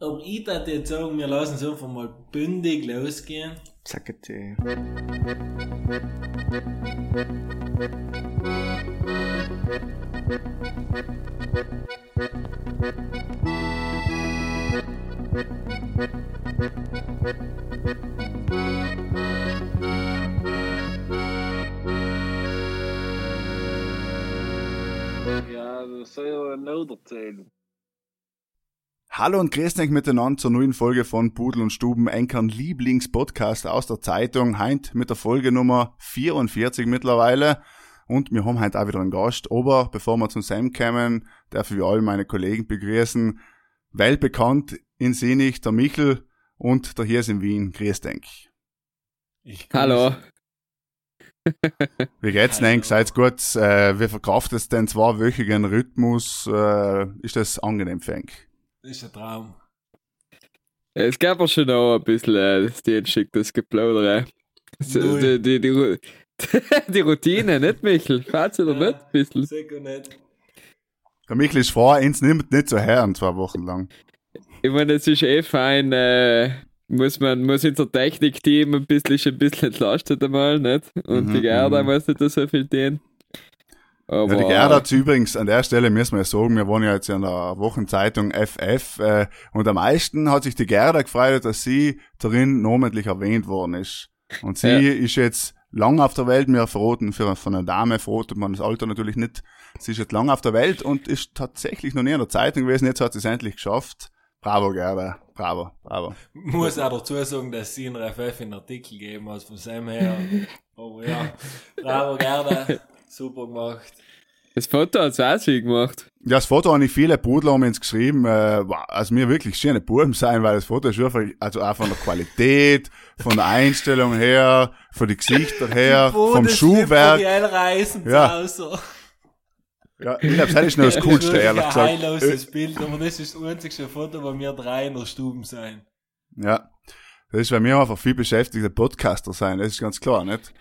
Aber ich würde jetzt sagen, wir lassen es einfach mal bündig losgehen. Zackete. Ja, das soll ja noch erzählen. Hallo und grüß euch miteinander zur neuen Folge von Pudel und Stuben, Enkern Lieblingspodcast aus der Zeitung. Heint mit der Folge Nummer 44 mittlerweile. Und wir haben heute auch wieder einen Gast. Aber bevor wir zum Sam kommen, darf ich all meine Kollegen begrüßen. Weltbekannt in Sinich, der Michel und der hier ist in Wien. Grüß. Ich Hallo. Wie geht's denn? Seid's gut? Äh, wie verkauft es den zweiwöchigen Rhythmus? Äh, ist das angenehm für euch? Das ist ein Traum. Es gab auch schon auch ein bisschen äh, das dienstliches Geplaudere. So, die, die, die, Ru- die Routine, nicht Michel? Fährt's oder nicht? Ein bisschen. Sicher nicht. Der Michel ist vor, uns nimmt nicht so her, zwei Wochen lang. Ich meine, es ist eh fein, äh, muss man, muss unser Technikteam ein bisschen, ein bisschen entlastet einmal, nicht? Und Mhm, die Gerda mhm. muss nicht so viel tun. Aber, Ja, die Gerda hat übrigens, an der Stelle müssen wir ja sagen, wir wohnen ja jetzt in der Wochenzeitung FF, äh, und am meisten hat sich die Gerda gefreut, dass sie darin namentlich erwähnt worden ist. Und sie Ja. ist jetzt lang auf der Welt, wir verraten, für, von einer Dame verratet man das Alter natürlich nicht. Sie ist jetzt lang auf der Welt und ist tatsächlich noch nie in der Zeitung gewesen, jetzt hat sie es endlich geschafft. Bravo, Gerda. Bravo, bravo. Muss auch dazu sagen, dass sie in der FF einen Artikel gegeben hat, von Sam her. Aber ja, bravo, gerne. Super gemacht. Das Foto hat's auch sie gemacht. Ja, das Foto haben nicht viele Pudler haben uns geschrieben, äh, wow, also mir wirklich schöne Buben sein, weil das Foto ist einfach, also auch von der Qualität, von der Einstellung her, von den Gesichtern her, vom Schuhwerk. Ja. Hause. Ja, ich glaube, das ist noch das Coolste, ehrlich ein gesagt. heilloses Bild, aber das ist das einzige Foto, wo wir drei in der Stube sein. Ja, das ist bei mir einfach viel beschäftigter Podcaster sein, das ist ganz klar, nicht?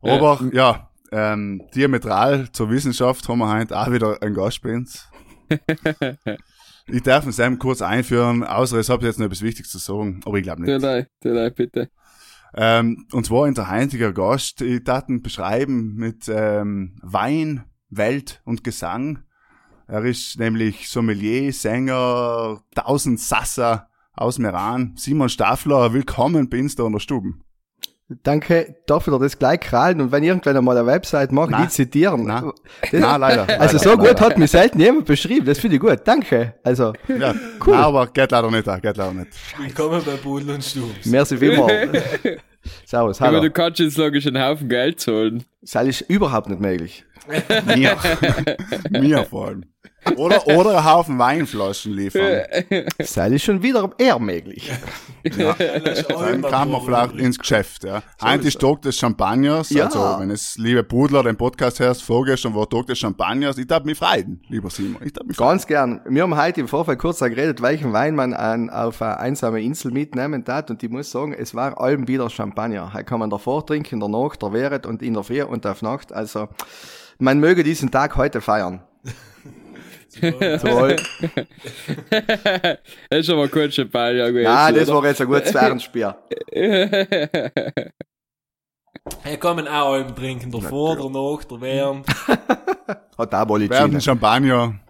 Aber, ja, ähm, diametral zur Wissenschaft haben wir heute auch wieder einen Gast bei uns. Ich darf ihn Sam kurz einführen, außer es habe jetzt noch etwas Wichtiges zu sagen, aber ich glaube nicht. Tut tut euch bitte. Ähm, und zwar in der heutige Gast, ich darf ihn beschreiben mit ähm, Wein, Welt und Gesang. Er ist nämlich Sommelier, Sänger, Tausendsasser aus Meran. Simon Staffler, willkommen bei uns da in der Stuben. Danke, darf ich dir das gleich krallen und wenn irgendwann einmal eine Website macht, die zitieren. Nein. Das, Nein, leider. also leider, so gut leider. hat mich selten jemand beschrieben, das finde ich gut, danke. Also, Ja, Cool. Nein, aber geht leider nicht, auch, geht leider nicht. Willkommen bei Pudel und Stubs. merci vielmals. Servus, Aber hallo. du kannst jetzt logisch einen Haufen Geld zahlen. Das ist überhaupt nicht möglich. Mir. Mir vor allem. Oder, oder einen Haufen Weinflaschen liefern. Das ist schon wieder eher möglich. Dann kann man vielleicht ins Geschäft, ja. Heute ist Tag des Champagners, Ja. also wenn es, liebe Pudler, den Podcast hörst, vorgestern war Tag des Champagners, ich darf mich freuen, lieber Simon, ich darf mich freuen. Ganz gern. Wir haben heute im Vorfeld kurz geredet, welchen Wein man an, auf eine einsame Insel mitnehmen darf und ich muss sagen, es war allem wieder Champagner. Heute kann man davor trinken, in der Nacht, der Während und in der Früh und auf Nacht. Also, man möge diesen Tag heute feiern. Toll. das ist aber kurz Champagner gewesen. Ah, das oder? war jetzt ein gutes Fernspiel. Kann man auch allem trinken, davor, danach, der während. Hat auch wohl Werden. Champagner.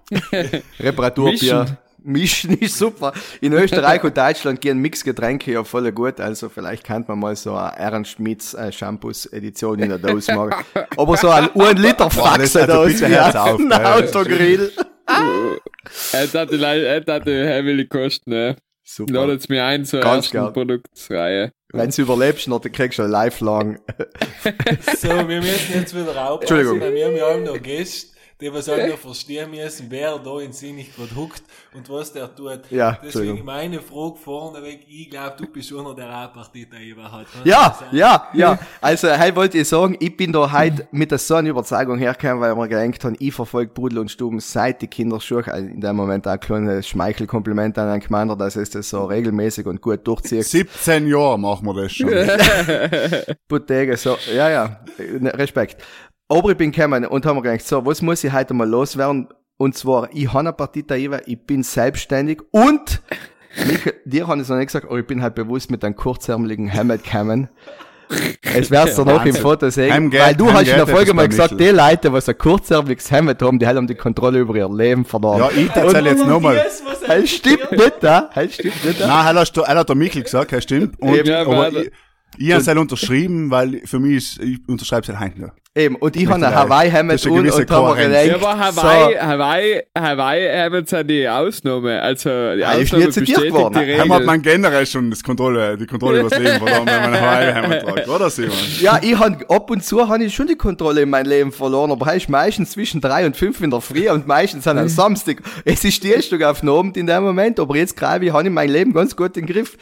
Reparaturbier. Mischen ist super. In Österreich und Deutschland gehen Mixgetränke ja voll gut, also vielleicht kann man mal so eine Ernst Schmitz äh, Shampoos Edition in der Dose machen. Aber so ein 1 Liter Faxe also wie hört's auf, ein gell. Autogrill. Es hatte, le- es hatte heavily kosten, ne? Super. Ladet mir ein zur Ganz ersten gern. Produktsreihe. Wenn du überlebst, dann kriegst du ein lifelong. So, wir müssen jetzt wieder aufpassen, Entschuldigung. weil wir haben ja auch noch Gäste, die was auch noch verstehen müssen, wer da in Sinnig gerade huckt und was der tut. Ja, Deswegen meine Frage vorneweg, ich glaube, du bist einer, der auch Partei da hat. Kann Ja, sein? ja, ja. Also, hey, wollte ich sagen, ich bin da heute mit der so einer Überzeugung hergekommen, weil mir gedacht habe, ich verfolge Brudel und Stuben seit die Kinderschuhe. Also in dem Moment auch ein kleines Schmeichelkompliment an einen Commander, dass es das so regelmäßig und gut durchzieht. 17 Jahre machen wir das schon. Bottega, so, ja, ja, ne, Respekt. Aber ich bin gekommen und haben mir gedacht, so, was muss ich heute mal loswerden? Und zwar, ich habe eine Partita IVA, ich bin selbstständig und Michael, dir habe ich noch nicht gesagt, aber ich bin halt bewusst mit einem kurzärmeligen Hemd gekommen. Es wär's dir noch im. Foto sehen, weil du hast in der Folge mal gesagt, die Leute, die ein kurzärmeliges Hemd haben, die haben die Kontrolle über ihr Leben verloren. Ja, ich erzähle jetzt nochmal. Das stimmt nicht, da. Das stimmt nicht, da. Nein, er hat, er hat der Michel gesagt, das stimmt. Und, Ja, aber aber- ich, ich habe es halt unterschrieben, weil für mich ist, ich unterschreibe es halt heute noch. Eben, und ich habe Hawaii-Hemd ist eine und, und haben mir Kohärenz. Ja, gedacht, aber Hawaii, so, Hawaii, Hawaii haben sind die Ausnahme. Also, die Ja, ist Ausnahme zitiert bestätigt worden. die Heim hat Regel. man generell schon das Kontrolle, die Kontrolle über das Leben verloren, wenn man Hawaii-Hemd tragt, oder Simon? Ja, ich han ab und zu habe ich schon die Kontrolle in mein Leben verloren, aber heißt meistens zwischen drei und fünf in der Früh und meistens an einem Samstag. Es ist die Stück auf den Abend in dem Moment, aber jetzt gerade ich habe ich mein Leben ganz gut im Griff.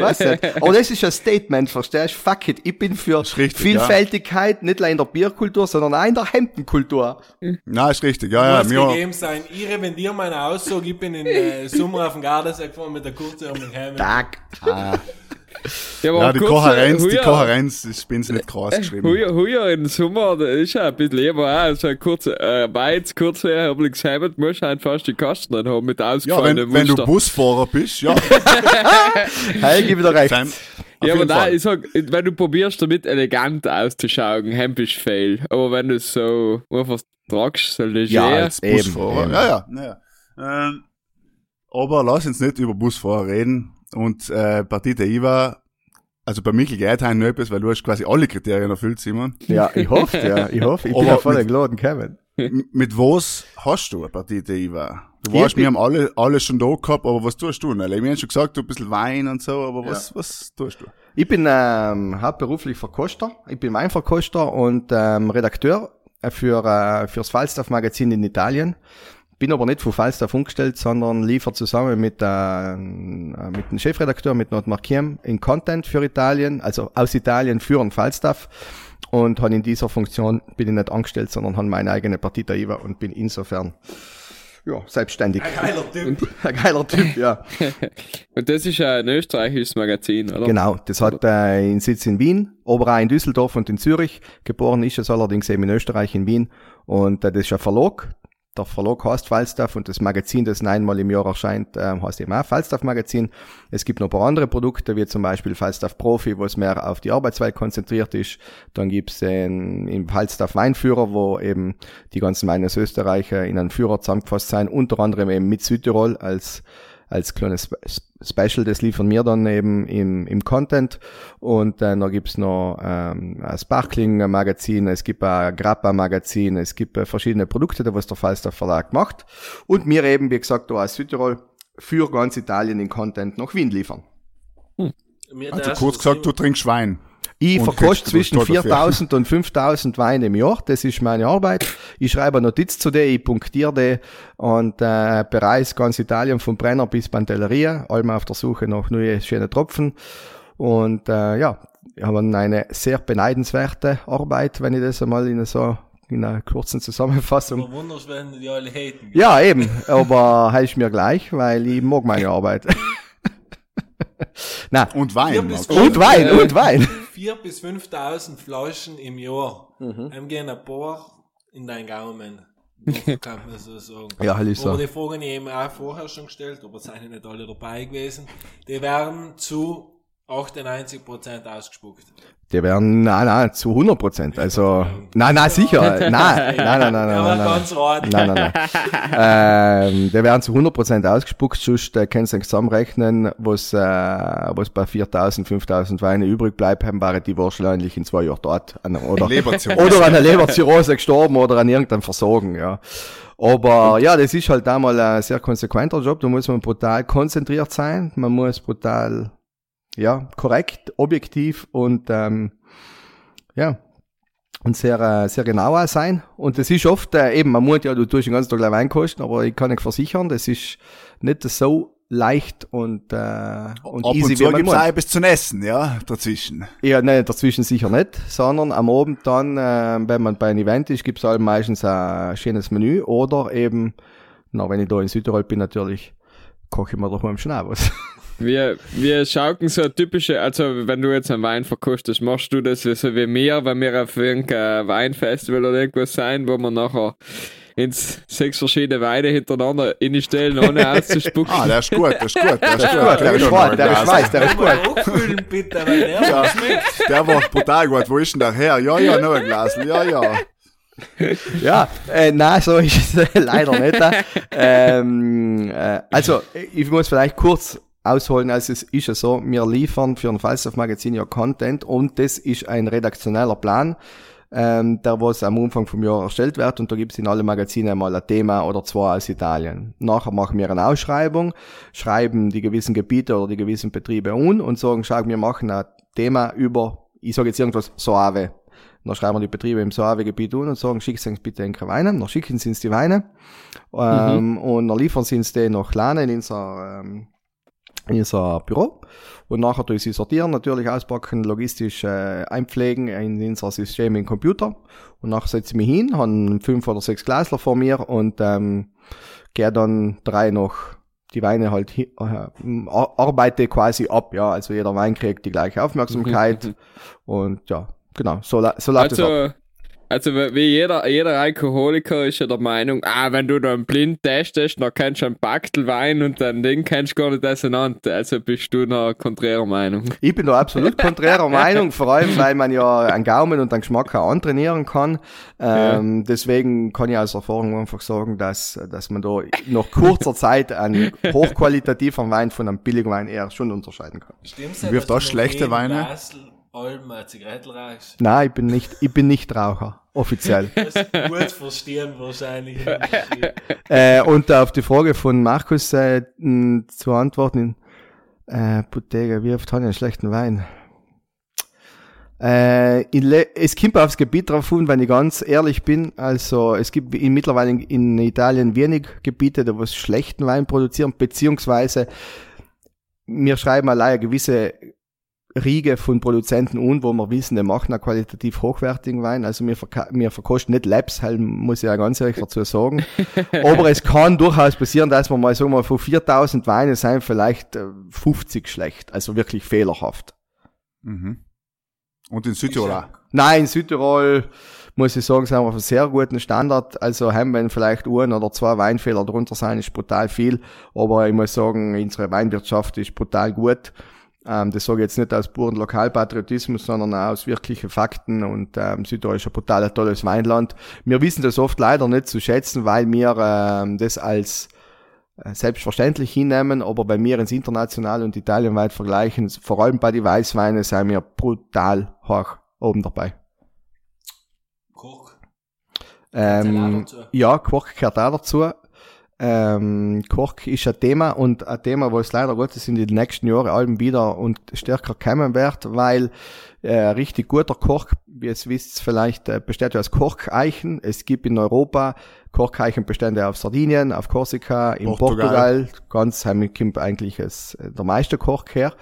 Was nicht. Aber das ist ein Statement, verstehst du? Fuck it. Ich bin für richtig, Vielfältigkeit, nicht nur in der Bierkultur, sondern auch in der Hemdenkultur. Nein, ist richtig, ja, Muss ja. Mir, gegeben sein. Ich revendiere meine Aussage. Ich bin im äh, Sommer auf dem Gardasee gefahren mit der kurzärmeligen Hemd. Tag. Ja, aber ja, die kurz, Kohärenz, die Kohärenz, ich bin's nicht groß geschrieben. Heuer, heuer im Sommer, da ist ja ein bisschen lieber auch, so ein kurzer, äh, Weiz, kurzer, obliges Hemd, musst du halt fast die Kasten haben mit Ja, ausgefallenen wenn, wenn du. Busfahrer bist, ja. Hey, gib wieder recht. Sam, auf Ja, aber da, Fall. ich sag, wenn du probierst, damit elegant auszuschauen, Hemd ist fail. Aber wenn du es so einfach tragst, so leger, Ja, als Eben, Busfahrer. eben. Ja, ja, ja. ja. Ähm, aber lass uns nicht über Busfahrer reden. Und äh, Partite IVA, also bei Michael geht halt noch etwas, weil du hast quasi alle Kriterien erfüllt, Simon. Ja, ich hoffe, ja, ich hoffe. Ich bin ja voll geladen, Kevin. Mit was hast du eine Partite IVA? Du Ich bin- wir haben alle, alle schon da gehabt, aber was tust du? Wir haben schon gesagt, du ein bisschen Wein und so, aber was, was tust du? Ich bin ähm, hauptberuflich Verkoster. Ich bin Weinverkoster und ähm, Redakteur für äh, fürs Falstaff Magazin in Italien. Bin aber nicht von Falstaff umgestellt, sondern liefere zusammen mit, äh, mit dem Chefredakteur, mit Notmar Kiem, in Content für Italien, also aus Italien für den Falstaff. Und habe in dieser Funktion bin ich nicht angestellt, sondern habe meine eigene Partita IVA und bin insofern ja, selbstständig. Geiler Typ. Ein geiler Typ, ja. Und das ist ja ein österreichisches Magazin, oder? Genau, das hat äh, einen Sitz in Wien, aber auch in Düsseldorf und in Zürich. Geboren ist es allerdings eben in Österreich, in Wien. Und äh, das ist ein Verlag. Der Verlag heißt Falstaff und das Magazin, das einmal im Jahr erscheint, äh, heißt eben auch Falstaff Magazin. Es gibt noch ein paar andere Produkte, wie zum Beispiel Falstaff Profi, wo es mehr auf die Arbeitswelt konzentriert ist. Dann gibt's den im Falstaff Weinführer, wo eben die ganzen Weine aus Österreich in einen Führer zusammengefasst sind, unter anderem eben mit Südtirol als als kleines Spe- Special, das liefern wir dann eben im, im Content. Und äh, dann gibt's noch ähm, ein Sparkling-Magazin, es gibt ein Grappa-Magazin, es gibt äh, verschiedene Produkte, da was der Falstaff Verlag macht. Und wir eben, wie gesagt, da aus Südtirol für ganz Italien in Content nach Wien liefern. Mir Also kurz gesagt, du trinkst Wein. Ich verkoste zwischen was dafür? 4000 und 5000 Weine im Jahr. Das ist meine Arbeit. Ich schreibe eine Notiz zu dir, ich punktiere die und äh, bereise ganz Italien von Brenner bis Pantelleria, allem auf der Suche nach neuen schönen Tropfen. Und äh, ja, wir haben eine sehr beneidenswerte Arbeit, wenn ich das einmal in so in einer kurzen Zusammenfassung. Du wunderst, wenn die alle haten. Ja, eben, aber heißt mir gleich, weil ich mag meine Arbeit. Na, Und Wein. Und Wein, und Wein. 4.000 bis 5.000 Flaschen im Jahr. Mhm. Einem gehen ein paar in deinen Gaumen. Kann man so sagen. Ja, halt so. Aber die Fragen ich eben auch vorher schon gestellt, aber es sind nicht alle dabei gewesen. Die werden zu 98% ausgespuckt. Die werden, nein, nein, zu 100 Prozent. Also, nein, nein, sicher. Nein, nein, nein, nein, nein, nein, nein. ganz rot. Nein, nein, nein. ähm, die werden zu 100 Prozent ausgespuckt, sonst äh, können sie zusammenrechnen, was, äh, was bei 4000, 5000 Weine übrig bleibt, haben waren die wahrscheinlich in zwei Jahren dort. An, oder, Leberzirrhose. oder an einer Leberzirrhose gestorben oder an irgendeinem Versorgen, ja. Aber ja, das ist halt einmal ein sehr konsequenter Job. Da muss man brutal konzentriert sein. Man muss brutal, ja, korrekt, objektiv und ähm, ja, und sehr, äh, sehr genau auch sein. Und das ist oft, äh, eben, man muss ja, du tust den ganzen Tag gleich Wein kosten, aber ich kann euch versichern, das ist nicht so leicht und, äh, und Ab easy, und zu wie man gibt's auch etwas zu essen, ja, dazwischen. Ja, nein, dazwischen sicher nicht, sondern am Abend dann, äh, wenn man bei einem Event ist, gibt's halt meistens ein schönes Menü oder eben, na, wenn ich da in Südtirol bin, natürlich, koche ich mir doch mal im Schnee was. Wir, wir schauken so typische, also wenn du jetzt einen Wein verkostest, machst du das so wie mir, wenn wir auf irgendein Weinfestival oder irgendwas sein, wo wir nachher ins sechs verschiedene Weine hintereinander in die Stellen, ohne auszuspucken. Ah, der ist gut, der ist gut, der ist gut. Gut, der ist weiß, der ist weiß, der ist gut. Bitte, weil der Ja. Der war brutal gut. Wo ist denn der her? Ja, ja, noch ein Glas. Ja, ja. Ja, äh, nein, so ist es leider nicht. Ähm, äh, also, ich muss vielleicht kurz ausholen, also es ist ja so, wir liefern für ein Falstaff-Magazin ja Content und das ist ein redaktioneller Plan, ähm, der was am Anfang vom Jahr erstellt wird und da gibt es in alle Magazine mal ein Thema oder zwei aus Italien. Nachher machen wir eine Ausschreibung, schreiben die gewissen Gebiete oder die gewissen Betriebe an und sagen, schau, wir machen ein Thema über, ich sage jetzt irgendwas, Soave. Dann schreiben wir die Betriebe im Soave-Gebiet an und sagen, schicken uns bitte ein Weine. Dann schicken sie uns die Weine. Ähm, Und dann liefern sie uns die nach Lane in unser, ähm, in unser Büro. Und nachher tue ich sie sortieren, natürlich auspacken, logistisch äh, einpflegen in unser System im Computer. Und nachher setze ich mich hin, habe fünf oder sechs Glasler vor mir und ähm, gehe dann drei noch die Weine halt äh, ar- arbeite quasi ab, ja. Also jeder Wein kriegt die gleiche Aufmerksamkeit. und ja, genau, so, so läuft es ab. Also, wie jeder, jeder Alkoholiker ist ja der Meinung, ah, wenn du dann blind testest, dann kennst du ein Backel Wein und dann den kennst du gar nicht auseinander. Also bist du einer konträrer Meinung. Ich bin da absolut konträrer Meinung, vor allem, weil man ja einen Gaumen und einen Geschmack auch antrainieren kann. Ähm, Deswegen kann ich aus Erfahrung einfach sagen, dass, dass man da nach kurzer Zeit einen hochqualitativen Wein von einem billigen Wein eher schon unterscheiden kann. Stimmt's hast du du schlechte noch Weine? Basel, Alben, eine Zigarette rauchst? Nein, ich bin nicht, ich bin nicht Raucher, offiziell. Das ist gut verstehen wahrscheinlich. äh, und auf die Frage von Markus äh, zu antworten, äh, Bottega, wie oft habe ich einen schlechten Wein? Äh, es kommt aufs Gebiet drauf an, wenn ich ganz ehrlich bin. Also es gibt in, mittlerweile in, in Italien wenig Gebiete, da was schlechten Wein produzieren, beziehungsweise wir schreiben allein eine gewisse Riege von Produzenten an, wo wir wissen, die machen einen qualitativ hochwertigen Wein. Also wir, verka- wir verkosten nicht Labs, halt, muss ich ja ganz ehrlich dazu sagen. Aber es kann durchaus passieren, dass wir mal, sagen wir, mal, von 4000 Weinen sind vielleicht äh, 50 schlecht. Also wirklich fehlerhaft. Mhm. Und in Südtirol auch. Nein, in Südtirol muss ich sagen, sind wir auf einem sehr guten Standard. Also haben wir vielleicht ein oder zwei Weinfehler drunter sein, ist brutal viel. Aber ich muss sagen, unsere Weinwirtschaft ist brutal gut. Ähm, das sage ich jetzt nicht aus puren Lokalpatriotismus, sondern auch aus wirklichen Fakten. Und ähm, ist ein brutal tolles Weinland. Wir wissen das oft leider nicht zu schätzen, weil wir ähm, das als äh, selbstverständlich hinnehmen, aber bei mir ins international und italienweit vergleichen, vor allem bei den Weißweinen, sind wir brutal hoch oben dabei. Koch. Ähm, ja, Quark gehört auch dazu. Ähm, Quark ist ein Thema und ein Thema, wo es leider Gottes in den nächsten Jahren allem wieder und stärker kommen wird, weil äh, richtig guter Kork, wie ihr es wisst, vielleicht äh, besteht ja aus Korkeichen. Es gibt in Europa Korkeichenbestände auf Sardinien, auf Korsika, in Portugal. Portugal. Ganz heimlich kommt eigentlich es, äh, der meiste Kork her.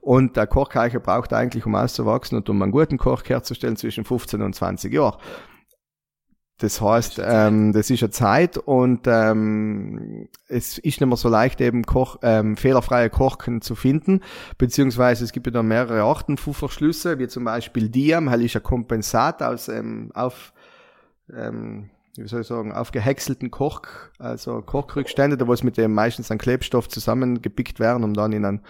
Und der Korkeiche braucht eigentlich, um auszuwachsen und um einen guten Kork herzustellen, zwischen 15 und 20 Jahren. Das heißt, ähm, das ist eine Zeit und ähm, es ist nicht mehr so leicht, eben Koch, ähm, fehlerfreie Korken zu finden, beziehungsweise es gibt ja da mehrere Arten von Verschlüsse, wie zum Beispiel Diam, halt ist ein Kompensat aus ähm, auf ähm, wie soll ich sagen, aufgehäckselten Kork, also Korkrückstände, da wo es mit dem meistens an Klebstoff zusammengepickt werden, um dann in einen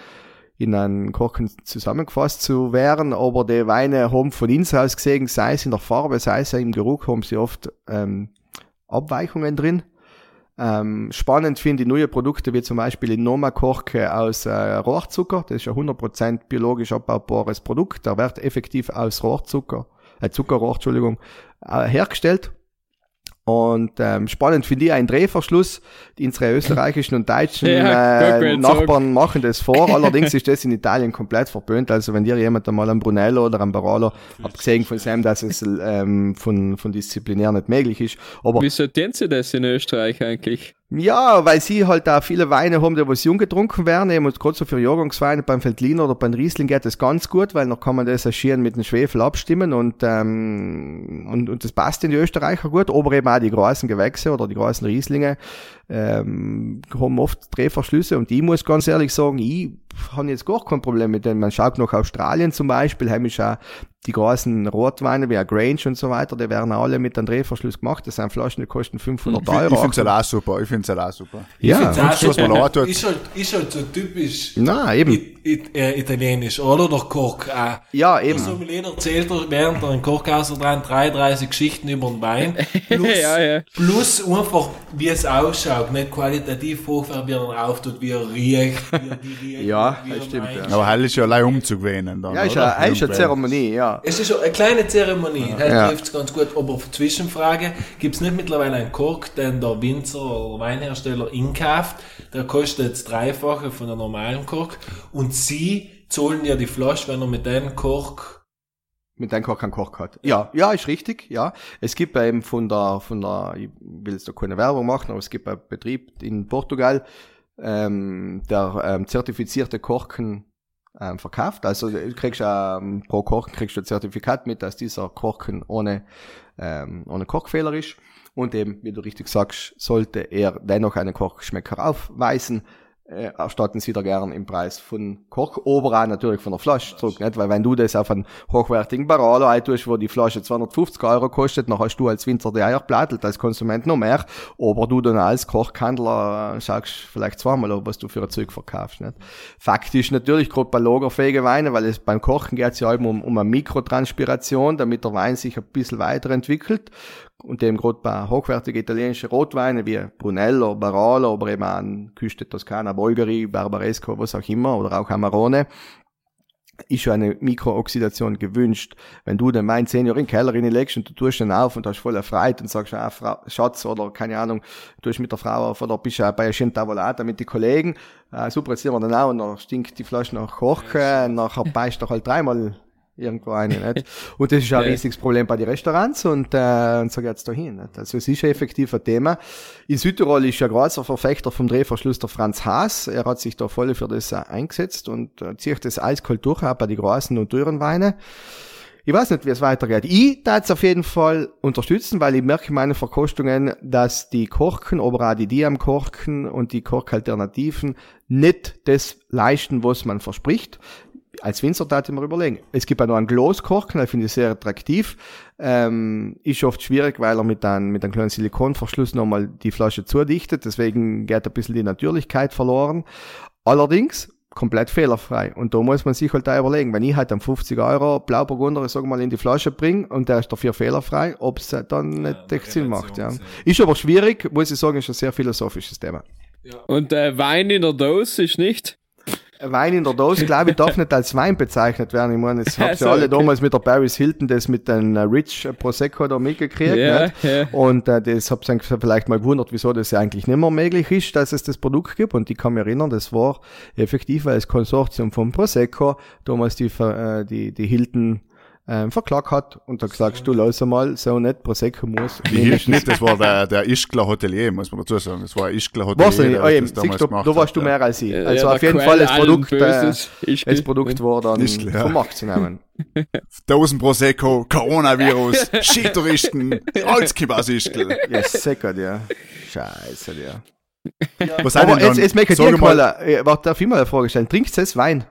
in einen Korken zusammengefasst zu werden, aber die Weine haben von uns aus gesehen, sei es in der Farbe, sei es im Geruch, haben sie oft ähm, Abweichungen drin. Ähm, spannend finde ich neue Produkte, wie zum Beispiel in Noma Korke aus äh, Rohrzucker. Das ist ein 100% biologisch abbaubares Produkt. Der wird effektiv aus Rohrzucker, äh, Zuckerrohr, Entschuldigung, äh, hergestellt. Und ähm, spannend finde ich ein Drehverschluss. Die unsere österreichischen und deutschen Ja, äh, Nachbarn machen das vor. Allerdings ist das in Italien komplett verböhnt. Also wenn dir jemand einmal am Brunello oder am Barolo, abgesehen von dem, dass es ähm, von, von disziplinär nicht möglich ist. Aber Wieso tun sie das in Österreich eigentlich? Ja, weil sie halt da viele Weine haben, die was jung getrunken werden, eben und gerade so für Jahrgangsweine beim Veltliner oder beim Riesling geht das ganz gut, weil noch kann man das Schieren mit dem Schwefel abstimmen und, ähm, und, und das passt in die Österreicher gut, aber eben auch die großen Gewächse oder die großen Rieslinge ähm, haben oft Drehverschlüsse und ich muss ganz ehrlich sagen, ich habe jetzt gar kein Problem mit denen. Man schaut nach Australien zum Beispiel, heim ist auch die großen Rotweine wie Grange und so weiter, die werden alle mit einem Drehverschluss gemacht. Das sind Flaschen, die kosten 500 Euro. Ich finde es auch super. Ich finde es auch super. ja, Find's auch was auch tut. Ist halt, ist halt so typisch na eben. it, it, äh, italienisch, oder? Der Koch. Äh, Ja, Der eben. Sommelier erzählt er während er einen Kochkasser dran 33 Geschichten über den Wein. Plus, Ja, ja. plus einfach, wie es ausschaut. Nicht qualitativ hochwertig, wie er auftut, wie er riecht, wie er die riecht. Ja, wie das stimmt, ja. Aber halt ist ja allein umzugewöhnen dann, Ja, ist ja, ist eine. Zeremonie, ja. Es ist schon eine kleine Zeremonie, das Ja. trifft es ganz gut. Aber Zwischenfrage, gibt es nicht mittlerweile einen Kork, den der Winzer oder Weinhersteller inkauft, der kostet das Dreifache von der normalen Kork und sie zahlen ja die Flasche, wenn er mit dem Kork Mit deinem Koch keinen Koch hat. Ja, ja, ist richtig, ja. Es gibt eben von der, von der, ich will jetzt da keine Werbung machen, aber es gibt einen Betrieb in Portugal, ähm, der ähm, zertifizierte Korken ähm, verkauft. Also du kriegst ähm, pro Korken kriegst du ein Zertifikat mit, dass dieser Korken ohne, ähm, ohne Korkfehler ist. Und eben, wie du richtig sagst, sollte er dennoch einen Korkschmecker aufweisen, äh, erstatten sie da gern im Preis von Kochoberan natürlich von der Flasche zurück, nicht? Weil wenn du das auf einen hochwertigen Barolo eintust, wo die Flasche 250 Euro kostet, dann hast du als Winzer die Eier plattelt, als Konsument noch mehr, aber du dann als Kochhandler äh, sagst vielleicht zweimal, ob was du für ein Zeug verkaufst, nicht? Faktisch natürlich gerade bei lagerfähigen Weinen, weil es beim Kochen geht es ja eben um, um eine Mikrotranspiration, damit der Wein sich ein bisschen weiterentwickelt und dem gerade bei hochwertigen italienischen Rotweinen wie Brunello, Barolo, aber eben an Küste Toskana, Bolgari, Barbaresco, was auch immer, oder auch Amarone, ist schon eine Mikrooxidation gewünscht. Wenn du den Wein zehn Jahre in den Keller legst und du tust ihn auf und hast voll erfreut und sagst, ah, Frau, Schatz, oder keine Ahnung, du tust mit der Frau auf oder bist äh, bei einer schönen Tavolata mit den Kollegen, äh, super, jetzt sehen wir dann auch und dann stinkt die Flasche nach Korken, nachher beißt doch halt dreimal irgendwo eine, nicht? Und das ist auch ein riesiges Problem bei den Restaurants und, äh, und so geht's da hin. Nicht? Also es ist ein effektiv ein Thema. In Südtirol ist ja großer Verfechter vom Drehverschluss der Franz Haas. Er hat sich da voll für das äh, eingesetzt und äh, zieht das eiskalt durch, auch bei den großen und teuren Weinen. Ich weiß nicht, wie es weitergeht. Ich darf es auf jeden Fall unterstützen, weil ich merke in meinen Verkostungen, dass die Korken, aber auch die Diam-Korken und die Korkalternativen nicht das leisten, was man verspricht. Als Winzer darf ich mir überlegen. Es gibt auch noch einen Glosskorken, den finde ich sehr attraktiv. Ähm, ist oft schwierig, weil er mit einem, mit einem kleinen Silikonverschluss nochmal die Flasche zudichtet. Deswegen geht ein bisschen die Natürlichkeit verloren. Allerdings komplett fehlerfrei. Und da muss man sich halt auch überlegen, wenn ich halt einen 50 Euro Blauburgunder, sag mal, in die Flasche bringe und der ist dafür fehlerfrei, ob es dann nicht echt Sinn macht. Ja. Ist aber schwierig, muss ich sagen, ist ein sehr philosophisches Thema. Und äh, Wein in der Dose ist nicht. Wein in der Dose, glaube ich, darf nicht als Wein bezeichnet werden. Ich meine, das habt ihr alle okay. damals mit der Paris Hilton das mit den äh, Rich Prosecco da mitgekriegt. Ja, nicht? ja. Und äh, das habt ihr vielleicht mal gewundert, wieso das ja eigentlich nicht mehr möglich ist, dass es das Produkt gibt. Und ich kann mich erinnern, das war effektiv, weil das Konsortium vom Prosecco damals die, äh, die, die Hilton ähm, verklagt hat und dann gesagt, du lass mal, so nicht, Prosecco muss Die hilft nicht, das war der, der Ischgler Hotelier, muss man dazu sagen. Das war ein Ischgler Hotelier. Warst du nicht? der Oh, eben, das damals du, gemacht da warst hat, du ja. mehr als ich. Ja, Also der auf jeden Fall das Produkt, äh, das Produkt war dann Ist klar. vom Markt zu nehmen. Dosen Prosecco, Coronavirus, Skitouristen, aus Ischgl. Ja, sicher, ja. Scheiße, ja. Was sind Aber denn jetzt, jetzt möchte ich dir mal, äh, warte, darf ich mal eine Frage stellen? Trinkst du das Wein?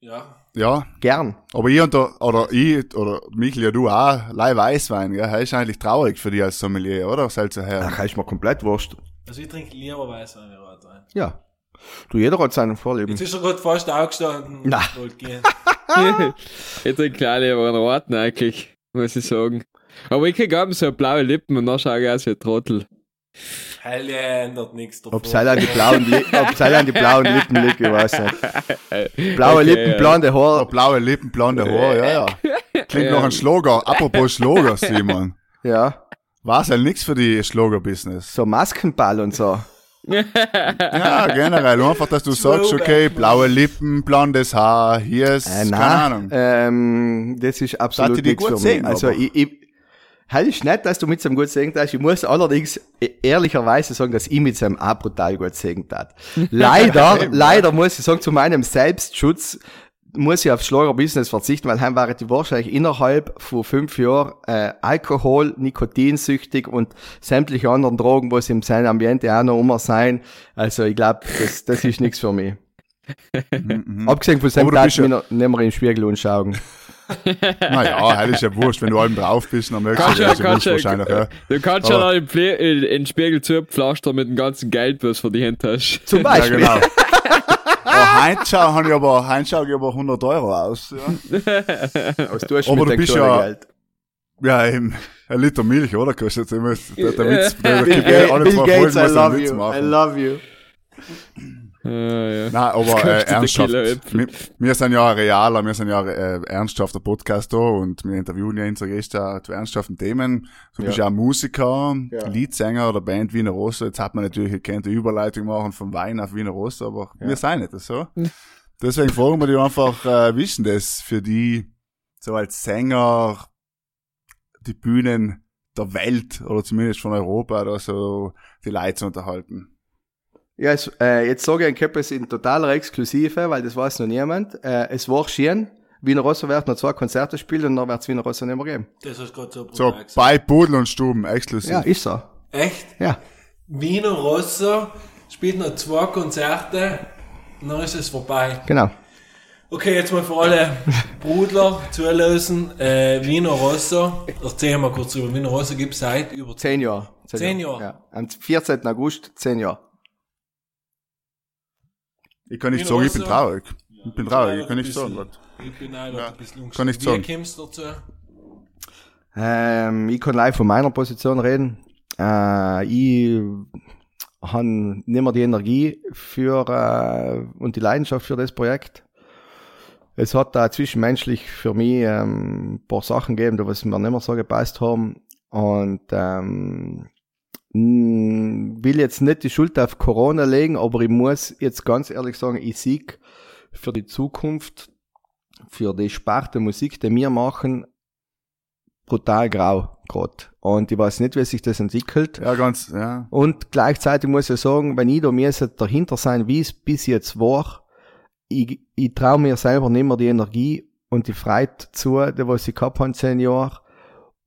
Ja. Ja, Gern. aber ich und der, oder ich, oder Michael, ja du auch, Leih Weißwein, ja, das ist eigentlich traurig für dich als Sommelier, oder? Seltzer her. Ach, ist mir komplett wurscht. Also ich trinke lieber Weißwein wie Rotwein. Ja. Du, jeder hat seinen Vorlieben. Jetzt ist er gerade fast aufgestanden. und Na. wollte gehen. ich trinke klar lieber einen Roten eigentlich, muss ich sagen. Aber ich krieg abends so blaue Lippen und dann schaue ich aus wie ein Trottel. Heil ändert nichts davon. Ob es an die blauen, Li ob es an die blauen Lippen liegt, ich weiß nicht. Blaue Okay, Lippen, ja. blonde Oh, Haare. blaue Lippen, blonde Haare, ja, ja. Klingt Ja. noch ein Schlager. Apropos Schlager, Simon. Ja. War's halt nix für die Schlager-Business. So Maskenball und so. Ja, generell. Einfach, dass du sagst, okay, blaue Lippen, blondes Haar, hier ist, Äh, keine Ahnung. ähm, das ist absolut nichts für mich. sehen, Also ich, ich halt ist nett, dass du mit so einem gut singen hast. Ich muss allerdings e- ehrlicherweise sagen, dass ich mit so einem auch brutal gut singen tat. Leider, leider muss ich sagen, zu meinem Selbstschutz muss ich aufs Schlager-Business verzichten, weil heim waren die wahrscheinlich innerhalb von fünf Jahren äh, Alkohol, Nikotinsüchtig und sämtliche anderen Drogen, was im seinem Ambiente auch noch immer sein. Also ich glaube, das, das ist nichts für mich. Abgesehen von seinem Tat, ja- nicht mehr in den Spiegel anschauen. Naja, halt ist ja wurscht, wenn du allem drauf bist, dann Kannst du ja, das ja ja, wahrscheinlich, ja. du kannst ja Aber- dann Ple- in den Spiegel zupflastern mit dem ganzen Geld, was du verdient hast. Zum Ja, Beispiel. genau. Oh, heute schau, hab ich aber, heute schau ich aber 100 Euro aus, ja. Was tust Aber mit du bist ja- Geld? Ja, eben, ein Liter Milch, oder? Kostet jetzt immer, der, der Witz, der, der Bill, gibt ja alle Bill zwei Gates, Folgen, I muss Ja, ja. Nein, aber äh, ernsthaft. Wir, wir sind ja ein realer, wir sind ja ein äh, ernsthafter Podcast da und wir interviewen ja unsere Gäste auch zu ernsthaften Themen. Du bist ja auch Musiker, Ja. Leadsänger der Band Wiener Rosso. Jetzt hat man natürlich gekannt, die Überleitung machen von Wein auf Wiener Rosso, aber wir sind nicht so. Deswegen fragen wir dich einfach, äh, wie ist denn das für die, so als Sänger, die Bühnen der Welt oder zumindest von Europa oder so, die Leute zu unterhalten? Ja, es, äh, jetzt sage ich ein etwas in totaler Exklusive, weil das weiß noch niemand. Äh, es war schön. Wiener Rosso wird noch zwei Konzerte spielen und dann wird es Wiener Rosso nicht mehr geben. Das hast du gerade so So, gesagt. bei Pudel und Stuben, exklusiv. Ja, ist so. Echt? Ja. Wiener Rosso spielt noch zwei Konzerte, und dann ist es vorbei. Genau. Okay, jetzt mal für alle Brudler zulösen. Äh, Wiener Rosso, erzähl mal kurz drüber. Wiener Rosso gibt es seit über Zehn Jahre. Zehn Jahre. Ja. Am 14. August, zehn Jahre. Ich kann nicht sagen, ich bin traurig. Ich bin traurig, ich kann nicht sagen. Ich bin auch Ja, ein bisschen kann Wie kommst du dazu? Ähm, ich kann live von meiner Position reden. Äh, ich habe nicht mehr die Energie für äh, und die Leidenschaft für das Projekt. Es hat da zwischenmenschlich für mich ähm, ein paar Sachen gegeben, die was mir nicht mehr so gepasst haben. Und ähm, will jetzt nicht die Schuld auf Corona legen, aber ich muss jetzt ganz ehrlich sagen, ich sieg für die Zukunft, für die Sparte Musik, die wir machen, brutal grau grad. Und ich weiß nicht, wie sich das entwickelt. Ja, ganz, ja. Und gleichzeitig muss ich sagen, wenn ich da müsste dahinter sein, wie es bis jetzt war, ich, ich traue mir selber nicht mehr die Energie und die Freude zu, die was ich gehabt habe, zehn Jahre.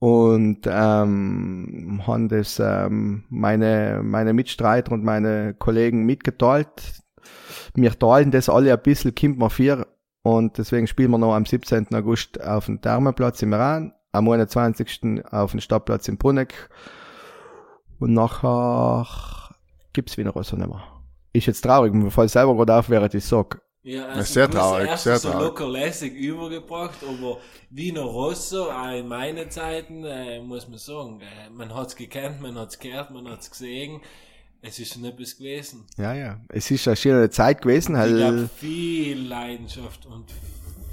Und ähm, haben das ähm, meine, meine Mitstreiter und meine Kollegen mitgeteilt. Wir teilen das alle ein bisschen, kommt mir vier. Und deswegen spielen wir noch am 17. August auf dem Thermenplatz im Iran, am 21. auf dem Stadtplatz in Bruneck und nachher gibt's Wiener Rosso nicht mehr. Ist jetzt traurig, mir fällt selber gerade auf, während ich sag. Ja, Ja, sehr traurig, erst sehr so traurig. locker lässig übergebracht, aber Wiener Rosso, auch in meinen Zeiten, äh, muss man sagen, äh, man hat's gekannt, man hat's gehört, man hat's gesehen. Es ist schon etwas gewesen. Ja, ja. Es ist eine schöne Zeit gewesen, Ich glaube, halt. viel Leidenschaft und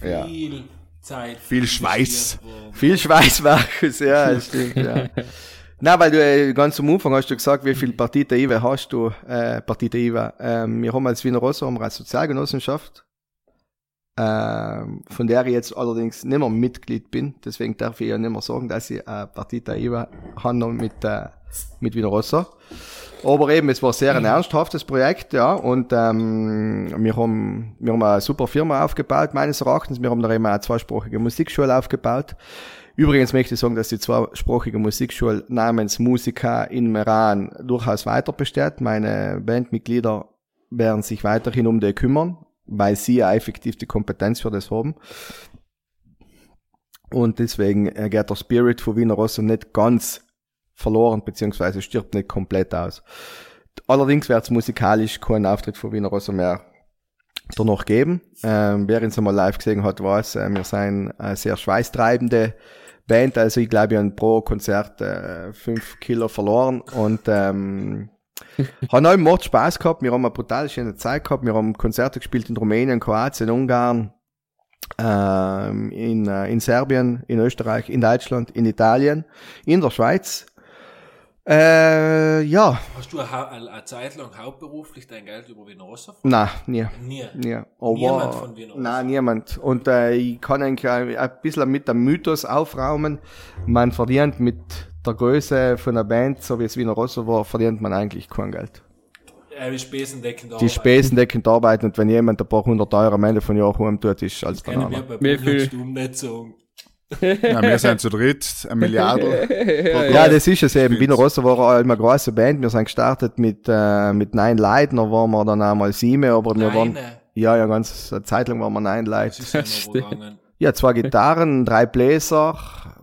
Ja. viel Zeit. Viel Schweiß. Viel Schweißwerkes, ja, das stimmt, ja. Na, weil du äh, ganz am Anfang hast du gesagt, wie viel Partita IWA hast du, äh, Partita IWA. Ähm, wir haben als Wiener Rosso haben wir eine Sozialgenossenschaft, ähm, von der ich jetzt allerdings nicht mehr Mitglied bin. Deswegen darf ich ja nicht mehr sagen, dass ich äh, Partita IWA habe mit, äh, mit Wiener Rosso. Aber eben, es war sehr ein ernsthaftes Projekt, ja, und ähm, wir, haben, wir haben eine super Firma aufgebaut, meines Erachtens. Wir haben da eben eine zweisprachige Musikschule aufgebaut. Übrigens möchte ich sagen, dass die zweisprachige Musikschule namens Musica in Meran durchaus weiter besteht. Meine Bandmitglieder werden sich weiterhin um die kümmern, weil sie ja effektiv die Kompetenz für das haben. Und deswegen äh, geht der Spirit von Wiener Rosso nicht ganz verloren, beziehungsweise stirbt nicht komplett aus. Allerdings wird es musikalisch keinen Auftritt von Wiener Rosso mehr danach geben. Ähm, wer uns einmal live gesehen hat, weiß, äh, wir sind eine sehr schweißtreibende Band, also ich glaube, wir haben pro Konzert äh, fünf Kilo verloren und ähm, haben auch Mord Spaß gehabt, wir haben eine brutal schöne Zeit gehabt, wir haben Konzerte gespielt in Rumänien, Kroatien, Ungarn, ähm, in, äh, in Serbien, in Österreich, in Deutschland, in Italien, in der Schweiz. Äh, ja, Hast du eine, Zeit lang hauptberuflich dein Geld über Wiener Rosso na, nie. Nie. Ja, aber, Niemand von Wiener Rosso? Nein, niemand. Und äh, ich kann eigentlich ein, ein bisschen mit dem Mythos aufraumen. Man verdient mit der Größe von einer Band, so wie es Wiener Rosso war, verdient man eigentlich kein Geld. Äh, die Spesendeckend Die decken die Arbeit und wenn jemand ein paar hundert Euro am Ende von Jahr heim tut, ist als wir Banane. bei Wie viel? Stunden ja. Wir sind zu dritt, ein Milliarde. Ja, das ist es eben. Wiener Rosso war auch immer eine große Band. Wir sind gestartet mit, äh, mit neun Leuten, dann waren wir dann einmal sieben, aber wir waren, ja, ja, ganz, eine Zeit lang waren wir neun das Leute. ist ja zwei Gitarren, drei Bläser,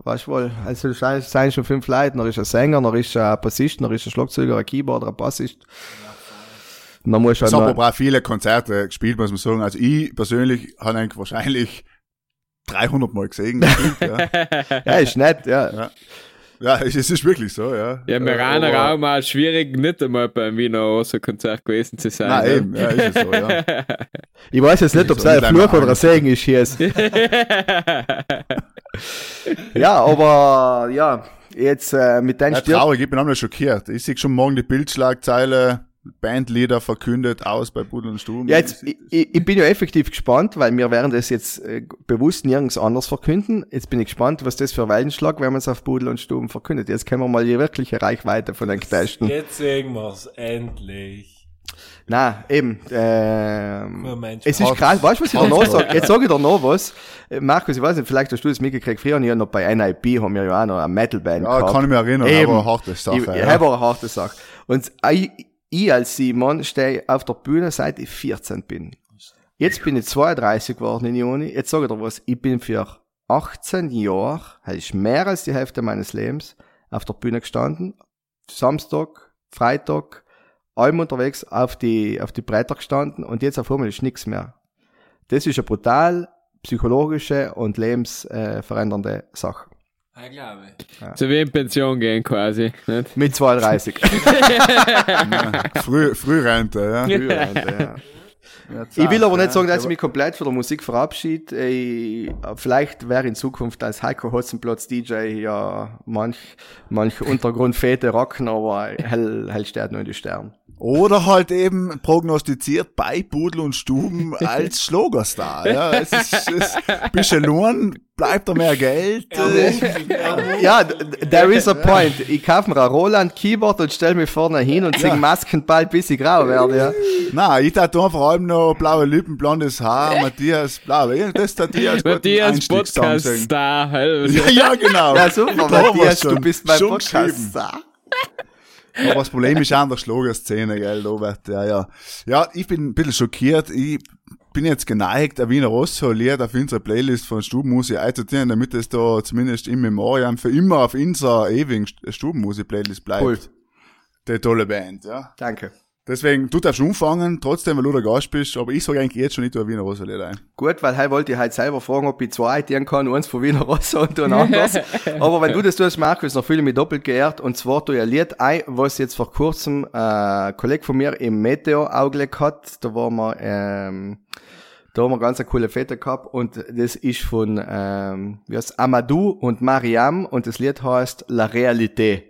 weißt du wohl, also es sind- schon fünf Leute, noch ist ein Sänger, noch ist ein Bassist, noch ist ein Schlagzeuger, ein Keyboarder, ein Bassist. Dann muss Es halt haben noch, aber auch viele Konzerte gespielt, muss man sagen. Also ich persönlich habe eigentlich wahrscheinlich 300 Mal gesehen. ja. ja, ist nett, ja. ja, es es ist wirklich so, ja. Ja, im Äh, Iraner aber- Raum auch schwierig, nicht einmal beim Wiener Osterkonzert gewesen zu sein. Nein, ne? eben, ja, ist es so, ja. Ich weiß jetzt nicht, ob es So ein Fluch oder ein Segen ist hier. ja, aber ja, jetzt äh, mit deinem ja Stirb. traurig, ich bin auch noch schockiert. Ich sehe schon morgen die Bildschlagzeile, Bandleader verkündet aus bei Pudel und Stuben. Ja, jetzt, ich, ich bin ja effektiv gespannt, weil wir werden das jetzt äh, bewusst nirgends anders verkünden. Jetzt bin ich gespannt, was das für ein Wellenschlag, wenn man es auf Pudel und Stuben verkündet. Jetzt kennen wir mal die wirkliche Reichweite von den Getesten. Jetzt sehen wir's endlich. Na, eben. Ähm, es ist krass. Weißt du, was ich dir noch sage? Jetzt sage ich dir noch was. Äh, Markus, ich weiß nicht, vielleicht hast du das mitgekriegt. Früher ja noch bei NIP haben wir ja auch noch eine Metalband ja, gehabt. kann ich mich erinnern, Eben. aber eine harte Sache. Ich, ich ja. habe eine harte Sache. Und ich, ich als Simon stehe auf der Bühne, seit ich 14 bin. Jetzt bin ich 32 geworden in Juni. Jetzt sage ich dir was, ich bin für 18 Jahre, das ist mehr als die Hälfte meines Lebens, auf der Bühne gestanden. Samstag, Freitag, allem unterwegs auf die, auf die Bretter gestanden und jetzt auf einmal ist nichts mehr. Das ist eine brutal psychologische und lebensverändernde Sache. Ja, glaube ich. So wie in Pension gehen quasi. Nicht? Mit 32. Früh, Frührente, ja. ja. Ja, Ich will aber nicht ja. sagen, dass ich mich komplett von der Musik verabschiede. Ich, vielleicht wäre in Zukunft als Heiko Hotzenplotz DJ ja manch, manch Untergrundfete rocken, aber hell, hell steht nur in die Sterne. Oder halt eben prognostiziert bei Pudel und Stuben als Schlagerstar. Ja, es ist, es, bisschen Lohn, bleibt da mehr Geld. äh, Ja, d- there is a point. Ich kaufe mir ein Roland Keyboard und stell mich vorne hin und sing Maskenball, bis ich grau werde, ja. Nein, ich tat vor allem noch blaue Lippen, blondes Haar, Matthias blau. Ja, Das tat ich als Matthias Einstiegssong Podcast singen. Star. halt. Ja, ja, genau. Ja, super, Matthias, du bist mein Schon Podcast. geschrieben. Aber das Problem ist der Schlagerszene, gell, Robert. Ja, ja. Ja, ich bin ein bisschen schockiert. Ich bin jetzt geneigt, ein Wiener Rosso-Lied auf unsere Playlist von Stubenmusik einzutieren, damit es da zumindest im Memoriam für immer auf unserer ewigen Stubenmusik-Playlist bleibt. Cool. Die tolle Band, ja. Danke. Deswegen, du darfst umfangen, trotzdem, weil du der Gast bist, aber ich sage eigentlich jetzt schon nicht, du ein Wiener Rosso-Lied ein. Gut, weil heute wollte ich halt selber fragen, ob ich zwei eintieren kann, eins von Wiener Rosso und ein anderes. Aber wenn du das tust, Markus, dann fühle ich mich doppelt geehrt. Und zwar tu ich ein Lied ein, was jetzt vor kurzem äh, ein Kollege von mir im Meteo-Augenblick hat. Da waren wir, ähm, da haben wir ganz eine coole Fete gehabt und das ist von ähm, wie heißt, Amadou und Mariam und das Lied heißt La Réalité.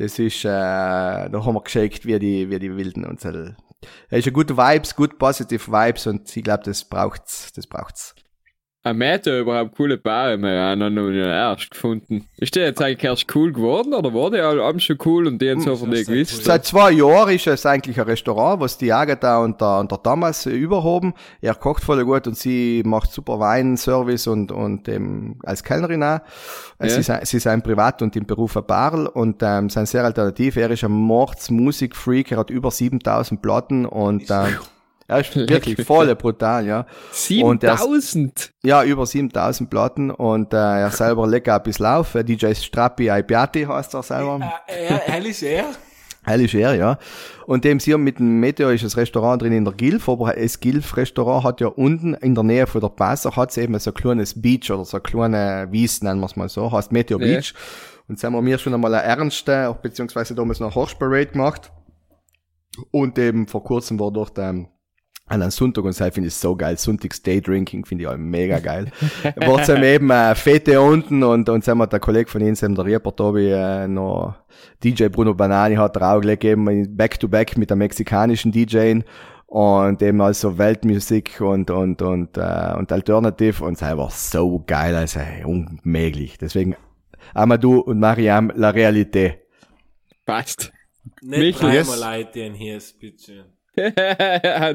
Das ist, äh, da haben wir geschickt, wie die, wie die Wilden und so. Es ist eine gute Vibes, gut positive Vibes und ich glaube, das braucht's, das braucht's. Ein Meter überhaupt coole Paare mehr an und nur erst gefunden. Ist der jetzt eigentlich erst cool geworden oder war der alle schon cool und die haben so von dir gewusst? Seit zwei Jahren ist es eigentlich ein Restaurant, was die Agatha und der, und der Thomas äh, überhaben. Er kocht voll gut und sie macht super Weinservice und, und ähm, als Kellnerin auch. Äh, Ja. Sie, ist, ein- sie ist ein Privat und im Beruf ein Barl und ähm, sind sehr alternativ. Er ist ein Mordsmusikfreak, er hat über 7000 Platten und ähm, er ist wirklich voll brutal, ja. Und er ist- 7000! Ja, über 7000 Platten und äh, er selber legt auch ein bisschen auf. Äh, DJ Strappi Aipiati heißt er selber. Ja, hell ist er. Hell ist er, ja. Und dem haben mit dem Meteor ist das Restaurant drin in der Gilf, aber das Gilf-Restaurant hat ja unten in der Nähe von der Passer hat eben so ein kleines Beach oder so eine kleine Wies, nennen wir es mal so, heißt Meteor Ja. Beach. Und da haben wir schon einmal eine ernste, beziehungsweise damals noch eine Horse-Parade gemacht. Und eben vor kurzem war dort ähm, an einem Sonntag und das finde ich so geil. Sonntags Daydrinking finde ich auch mega geil. War dann eben äh, Fete unten und, und sagen wir, der Kollege von eben der Rieper Tobi, äh, noch DJ Bruno Banani hat auch gegeben, back to back mit der mexikanischen DJ und eben also Weltmusik und, und, und, äh, und Alternative und es war so geil, also unmöglich. Deswegen Amadou und Mariam, la Realité. Passt. Nicht Michael, dreimal Leute hier, bitte. ja,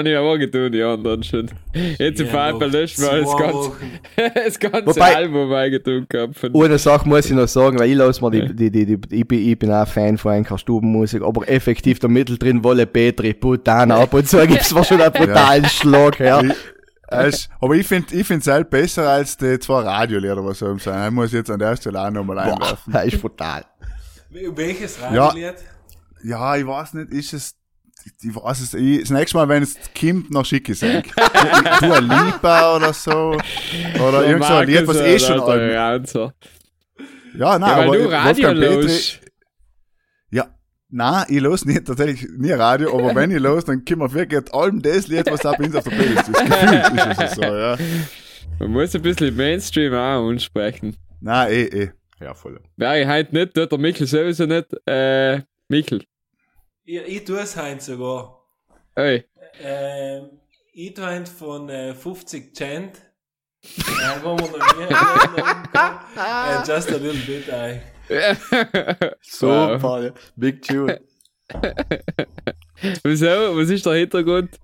ich auch getan, die anderen schon. Jetzt im Ja, Fall löscht wir das ganze, das ganze Wobei- Album eingetan gehabt. Eine Sache muss ich noch sagen, weil ich lasse mir die, die, die, die, ich bin, ich bin auch Fan von einer Stubenmusik, aber effektiv der Mittel drin, Wolle Petri, Putan, ab und zu gibt's schon einen brutalen Schlag, ja. Also, aber ich finde ich find's halt besser als die zwei Radiolehrer, was soll ich sagen. Ich muss jetzt an der Stelle auch nochmal Boah, einwerfen. das ist brutal. Welches Ja. Radiolied? Ja, ich weiß nicht, ist es, ich weiß es, ich, das nächste Mal, wenn es kommt, noch schicke ich es Du ein Lieber oder so. Oder irgend so ein Lied, was eh schon alt. Ja, nein, Ja, weil aber du Radio Petri- los. Ja, nein, ich los nicht, tatsächlich nie Radio, aber wenn ich los, dann kommen wir wirklich allem das Lied, was da bei uns auf der Playlist ist. Gefühlt ist es so, ja. Man muss ein bisschen Mainstream auch ansprechen. Nein, eh, eh. Ja, voll. Wer ich heute nicht, tut der Michel sowieso nicht. Äh, Michel. Ich, ich tue es heute sogar. Ey. Ähm, ich tue heute von äh, 50 Cent. Noch nie äh, Just a little bit, ey. Super, ja. Big Tune. Wieso? Was ist der Hintergrund?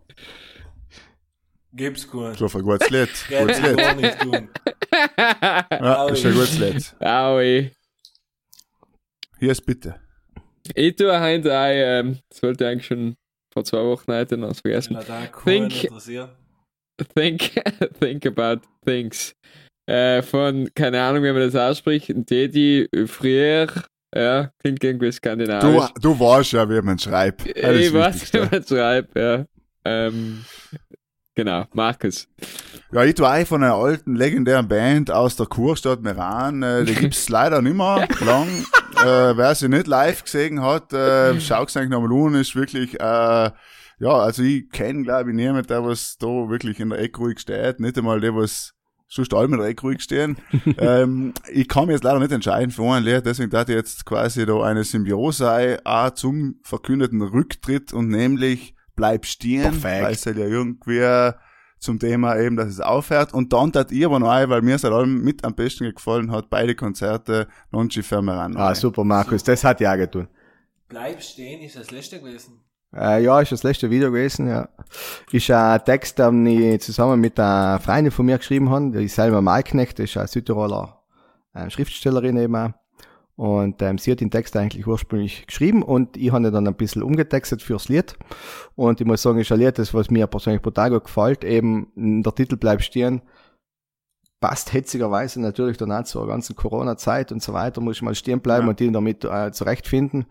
Gib's gut. So, ein gutes Lied. Gutes Lied. gar nicht tun. Ja, ist ein gutes Lied. Aui. Hier ist bitte. Ich tue heute auch, ähm, das wollte ich eigentlich schon vor zwei Wochen heute noch vergessen. Er Think- interessiert. Think, think about things. Äh, von, keine Ahnung, wie man das ausspricht, Dedi Frier. Ja, klingt irgendwie Du, skandinavisch. du weißt ja, wie man schreibt. Das ich weiß, wie man schreibt, ja. Ähm, genau, Markus. Ja, ich auch von einer alten, legendären Band aus der Kurstadt Meran. Äh, die gibt's leider nicht mehr lang. Äh, wer sie nicht live gesehen hat, äh, schaut's eigentlich nochmal an, ist wirklich, äh, ja, also ich kenne, glaube ich, niemanden, der was da wirklich in der Ecke ruhig steht. Nicht einmal der, was sonst alle in der Ecke ruhig stehen. ähm, ich kann mich jetzt leider nicht entscheiden für ein Lied, deswegen dachte ich jetzt quasi da eine Symbiose auch zum verkündeten Rücktritt und nämlich bleib stehen, Perfekt. weil es halt ja irgendwie zum Thema eben, dass es aufhört. Und dann tat ich aber noch ein, weil mir es halt allem mit am besten gefallen hat, beide Konzerte Non ci fermeranno. Ah, super, Markus, das hat ja auch getan. Bleib stehen, ist das letzte gewesen. Äh, ja, ist das letzte Video gewesen, ja. Ist ein Text, den ich zusammen mit einer Freundin von mir geschrieben habe, die Selma Malknecht, ist eine Südtiroler äh, Schriftstellerin eben auch. Und ähm, sie hat den Text eigentlich ursprünglich geschrieben und ich habe ihn dann ein bisschen umgetextet fürs Lied. Und ich muss sagen, ist ein Lied, das was mir persönlich brutal gut gefällt. Eben der Titel bleibt stehen. Passt hetzigerweise natürlich danach zur ganzen Corona-Zeit und so weiter, muss ich mal stehen bleiben Ja. und ihn damit äh, zurechtfinden.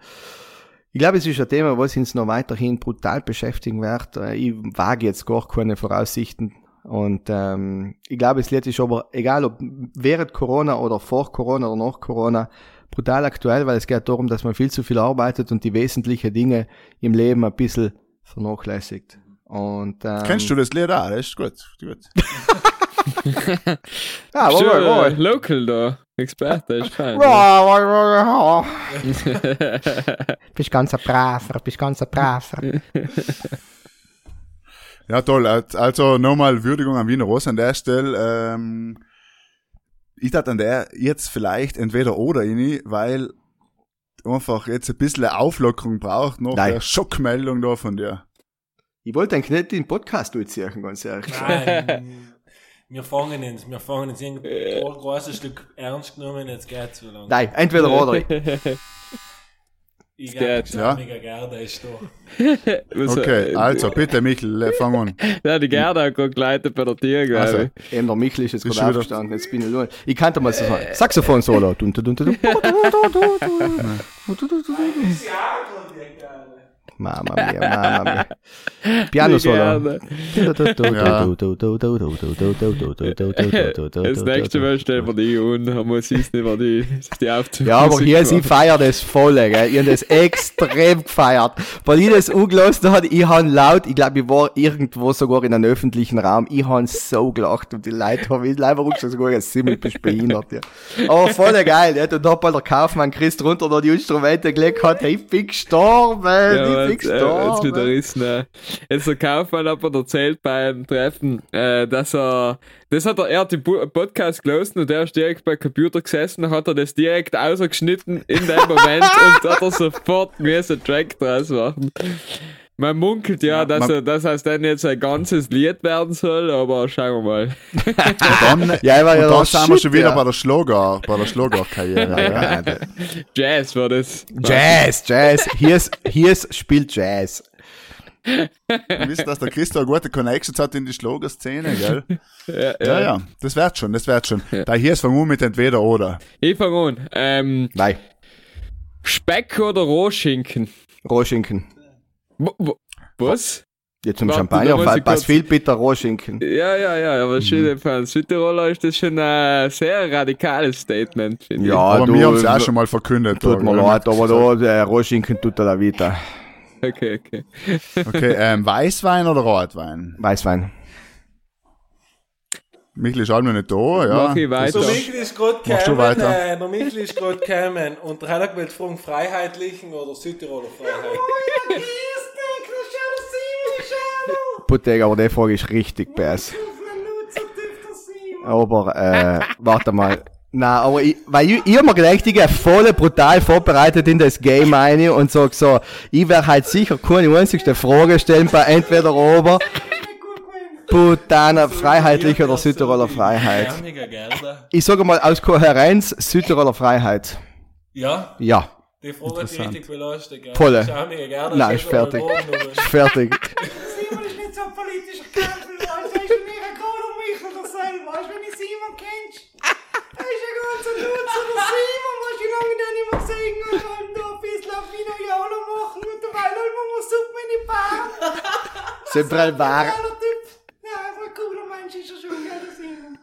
Ich glaube, es ist ein Thema, was uns noch weiterhin brutal beschäftigen wird. Äh, Ich wage jetzt gar keine Voraussichten. Und ähm, ich glaube, das Lied ist aber, egal ob während Corona oder vor Corona oder nach Corona, brutal aktuell, weil es geht darum, dass man viel zu viel arbeitet und die wesentlichen Dinge im Leben ein bisschen vernachlässigt. Und, ähm, Kennst du das Lied auch? Das ist gut. gut. Ja, wohl, wohl. äh, Local da, Experte, ist fein. Bist ganz ein Braver, bist ganz ein Braver. Ja, toll. Also nochmal Würdigung an Wiener Ross an der Stelle. Ähm, ich dachte an der jetzt vielleicht entweder oder ini, weil einfach jetzt ein bisschen Auflockerung braucht nach Nein. der Schockmeldung da von dir. Ich wollte eigentlich nicht den Podcast durchziehen, ganz ehrlich. Nein, wir fangen jetzt, wir fangen jetzt ein großes Stück ernst genommen, jetzt geht's zu lang. Nein, entweder oder. Ich glaube, Ja. mega Gerda ist da. Okay, äh, also bitte Michel, äh, fang an. Ja, die Gerda hat gerade geleitet bei der Tür, glaube Also. ich. Eben der Michel ist jetzt gerade aufgestanden, jetzt bin ich nur. Ich kannte mal so sagen. Saxophon-Solo. Mama mia, Mama mia. Piano-Solo. Das nächste Mal stellen wir die und haben wir es nicht mehr die, die Aufzug. Ja, aber hier, sie feiert das voll, gell. Ich hab das extrem gefeiert. Weil ich das ungelassen hat, ich han laut, ich glaube, ich war irgendwo sogar in einem öffentlichen Raum, ich han so gelacht und die Leute haben mich leider rückschau sogar jetzt ziemlich behindert, ja. Aber voll geil, ja. Und da hat der Kaufmann Chris drunter noch die Instrumente gelegt hat, hey, ich bin gestorben, Ja, jetzt, äh, jetzt wieder ist, ne. Jetzt der Kaufmann hat mir erzählt beim Treffen, äh, dass er, das hat er, er hat den Podcast gelesen und er ist direkt beim Computer gesessen, hat er das direkt ausgeschnitten in dem Moment und hat er sofort müssen einen Track draus machen. Man munkelt ja, Ja, dass, man- er, dass es dann jetzt ein ganzes Lied werden soll, aber schauen wir mal. Und dann, Ja, ich war ja und dann sind wir schon wieder ja. bei der Schlager, bei der Schlagerkarriere. ja. Jazz war das. Jazz, Jazz. Hier ist, hier ist, spielt Jazz. Wir wissen, dass der Christo eine gute Connections hat in die Schlagerszene, gell? Ja, Ja, ja, das wird schon, das wird schon. Da hier ist fangen wir mit entweder oder. Ich fange an. Ähm, Nein, Speck oder Rohschinken? Rohschinken. Was? Jetzt zum Champagner ich passt kurz- viel bitter Rohschinken. Ja, ja, ja, aber schön, für einen Südtiroler ist das schon ein sehr radikales Statement, finde Ja, Aber du, wir haben es auch schon mal verkündet. Tut mir leid, aber da, der Rohschinken tut er da wieder. ich. Okay, okay. Okay, ähm, Weißwein oder Rotwein? Weißwein. Michel ist halt noch nicht da, ja. Mach ich weiter. Der Michel ist gerade Machst du gekommen, weiter? äh, der Michel ist gerade gekommen und der hat auch gewählt, fragen Freiheitlichen oder Südtiroler Freiheit. Putteg, aber die Frage ist richtig bass. Aber, äh, warte mal. Na, aber ich, weil ich, ich hab mir gedacht, ich voll brutal vorbereitet in das Game rein und sag so, ich werde halt sicher keine einzigste Frage stellen bei entweder oder. Putaner, Freiheitlich oder Südtiroler Freiheit. Ich sage mal aus Kohärenz, Südtiroler Freiheit. Ja, Ja, die Frage hat dich richtig belastet. gell? Gerda. Nein, ist fertig. aber- fertig. Simon ist nicht so ein politischer Kämpfer, weißt du, er ist mir gerade um Michel derselbe, weißt du, wenn ich Simon kennst. Er ist ein ganzer Nutzer, der Simon, weißt du, wie lange den nicht mehr gesehen und dann da ein bisschen auf Vino Jolo machen und dabei läuft man mal Suppe in die Bahn. Sempre wahr. Geiler Typ. Ja, einfach ein cooler Mensch ist er schon, gell, der Simon.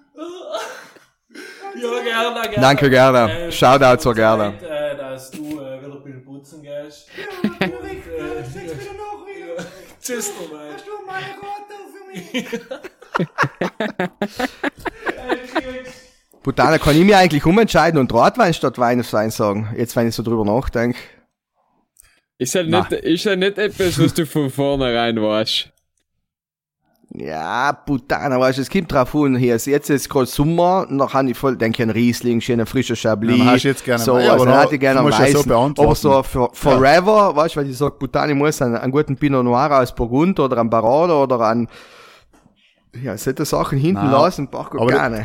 Ja, Gerda, Gerda. Danke, Gerda. Äh, Shoutout zur Gerda. Zeit, Äh, dass du äh, wieder ein bisschen putzen gehst. Ja, du Rick, äh, jetzt wieder nach wieder. Tschüss, nochmal. Hast du meine Rote für mich? Putana, kann ich mir eigentlich umentscheiden und Rotwein statt Weißwein sagen? Jetzt, wenn ich so drüber nachdenke. Ist ja nicht, ist ja nicht etwas, was du von vornherein weißt. Ja, Putana, weißt du, es kommt drauf an, hier ist jetzt ist gerade Sommer, noch habe ich voll, denke ich, ein Riesling, schöner frischer Chablis. Ja, dann hast du jetzt gerne so, einen- ja, also, aber hätte ich gerne musst ja so aber so for, forever, weißt du, weil ich sag, Putana, ich muss einen, einen guten Pinot Noir aus Burgund oder einen Barolo oder einen, ja, solche Sachen hinten Nein, lassen, brauch ich aber gerne.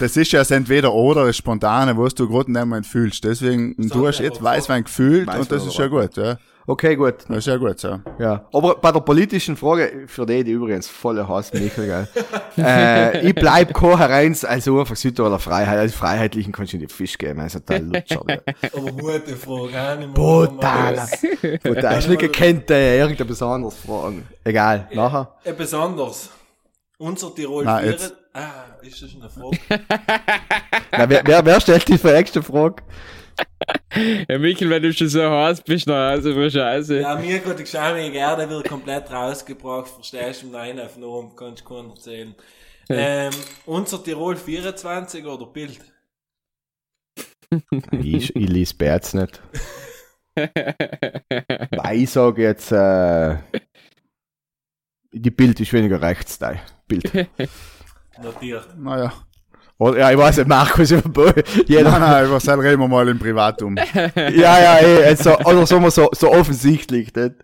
Das ist ja das entweder oder, das Spontane, was du gerade in dem Moment fühlst. Deswegen, du hast jetzt Weißwein gefühlt Weißwein und das ist ja gut, ja. Okay, gut. Das ist ja gut, so. Ja, aber bei der politischen Frage, für die, die übrigens volle Hass, Michael, gell. äh, ich bleib Kohärenz, also einfach Südtiroler Freiheit, als Freiheitlichen kannst du in die Fisch geben, also total Lutscher. gell. Aber gute Frage, auch nicht mehr. Brutal. Da ist nicht gekannt, äh, irgendeine besonders Fragen. Egal, nachher. Etwas anderes. Unser Tirol Nein, 4. jetzt- Ah, ist das eine Frage? Na, wer, wer, wer stellt die nächste Frage? Ja, Michael, wenn du schon so heiß bist, nach Hause für Scheiße. ja, mir geht die Geschäme gerne wird komplett rausgebracht, verstehst du im Nein auf Norm, kannst du keinen erzählen. Ähm, unser Tirol 24 oder Bild? Ich, ich lese Bärts nicht. Weil ich sage jetzt, äh, die Bild ist weniger rechts, da. Bild. Natürlich. Naja. Oder, ja, ich weiß nicht, Markus, jeder, Nein, nein, über das reden wir mal im Privatum. Ja, ja, eh, also, oder sagen wir so, so offensichtlich, nicht?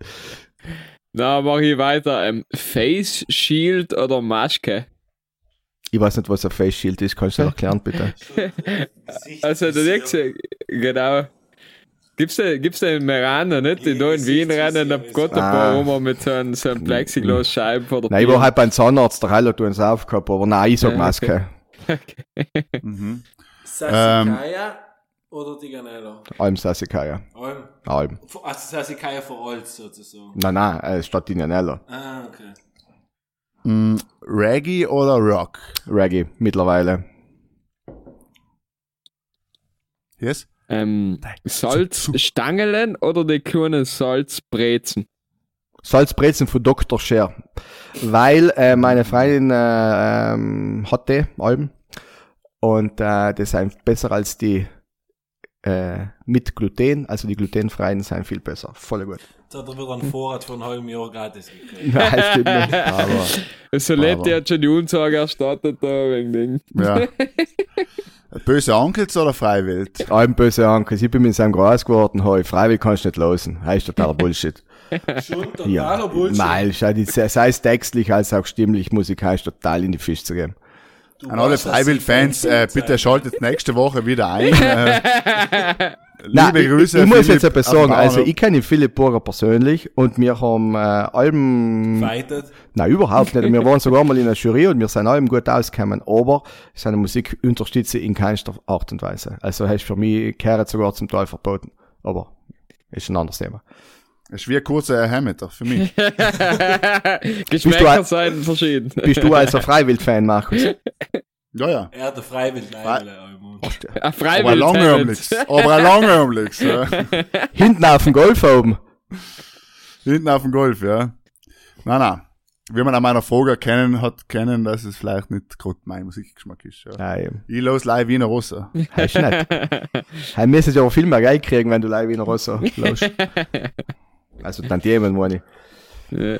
Na, mach ich weiter. Ähm, Face Shield oder Maske? Ich weiß nicht, was ein Face Shield ist, kannst du das erklären, bitte? Also, der nächste, genau. Gibt's den, gibt's den in Merano, nicht? Die da in Wien rennen, ab Gott ein paar rum mit so einem, so einem Plexiglas-Scheiben vor der Nein, ich war halt beim Zahnarzt, der Heiler tut uns aufgehabt, aber nein, ich sag Ja, Maske. Mhm. Sassikaya oder Diganello? Alm Sassikaya. Alm. Alm. Also Sassikaya vor Olz sozusagen. Nein, nein, äh, statt Indianella. Ah, okay. Mm, Reggae oder Rock? Reggae, mittlerweile. Yes? Ähm, Salzstangelen oder die kleinen Salzbrezen? Salzbrezen von Dr. Scher. Weil äh, meine Freundin äh, ähm, hatte Alben und äh, das sind besser als die äh, mit Gluten, also die glutenfreien sind viel besser. Voll gut. Jetzt hat er wieder einen Vorrat von einem halben Jahr gratis gekriegt. Nein, stimmt nicht. Aber So lebt die hat schon die Unsage erstattet da wegen Ding. Ja. Böse Onkels oder Freiwild? Alben böse Onkel, ich bin mit seinem groß geworden, hoi, freiwillig kannst du nicht losen. Das ist totaler Bullshit. Schon totaler Ja, Bullshit. Nein, sei es textlich als auch stimmlich, musikalisch total in die Fisch zu geben. Du An alle Freiwild-Fans, sie äh, bitte schaltet nächste Woche wieder ein. Äh, Nein, liebe Grüße. Ich, ich muss Philipp jetzt etwas sagen. Also, ich kenne Philipp Burger persönlich und wir haben äh, allem, Fightet. nein, überhaupt nicht. Wir waren sogar mal in der Jury und wir sind allem gut ausgekommen. Aber seine Musik unterstütze ich in keinster Art und Weise. Also, heißt für mich, kehrt sogar zum Teil verboten. Aber, ist ein anderes Thema. Es ist wie ein kurzer Hammeter für mich. Geschmäcker ein- seien verschieden. Bist du also Freiwild-Fan, Markus? Ja, ja. Er hat. Ein Aber ein Freiwild. langärmliches. Aber ein langärmliches. Ja. Hinten auf dem Golf oben. Hinten auf dem Golf, ja. Nein, nein. Wie man an meiner Frage erkennen hat, kennen, dass es vielleicht nicht gerade mein Musikgeschmack ist. Ja. Nein, Ich los live Wiener Rossa. heißt nicht. Hey, müsstest du aber viel mehr Geld kriegen, wenn du live in Rosso läufst. Also, dann jemand, meine ich. Ja.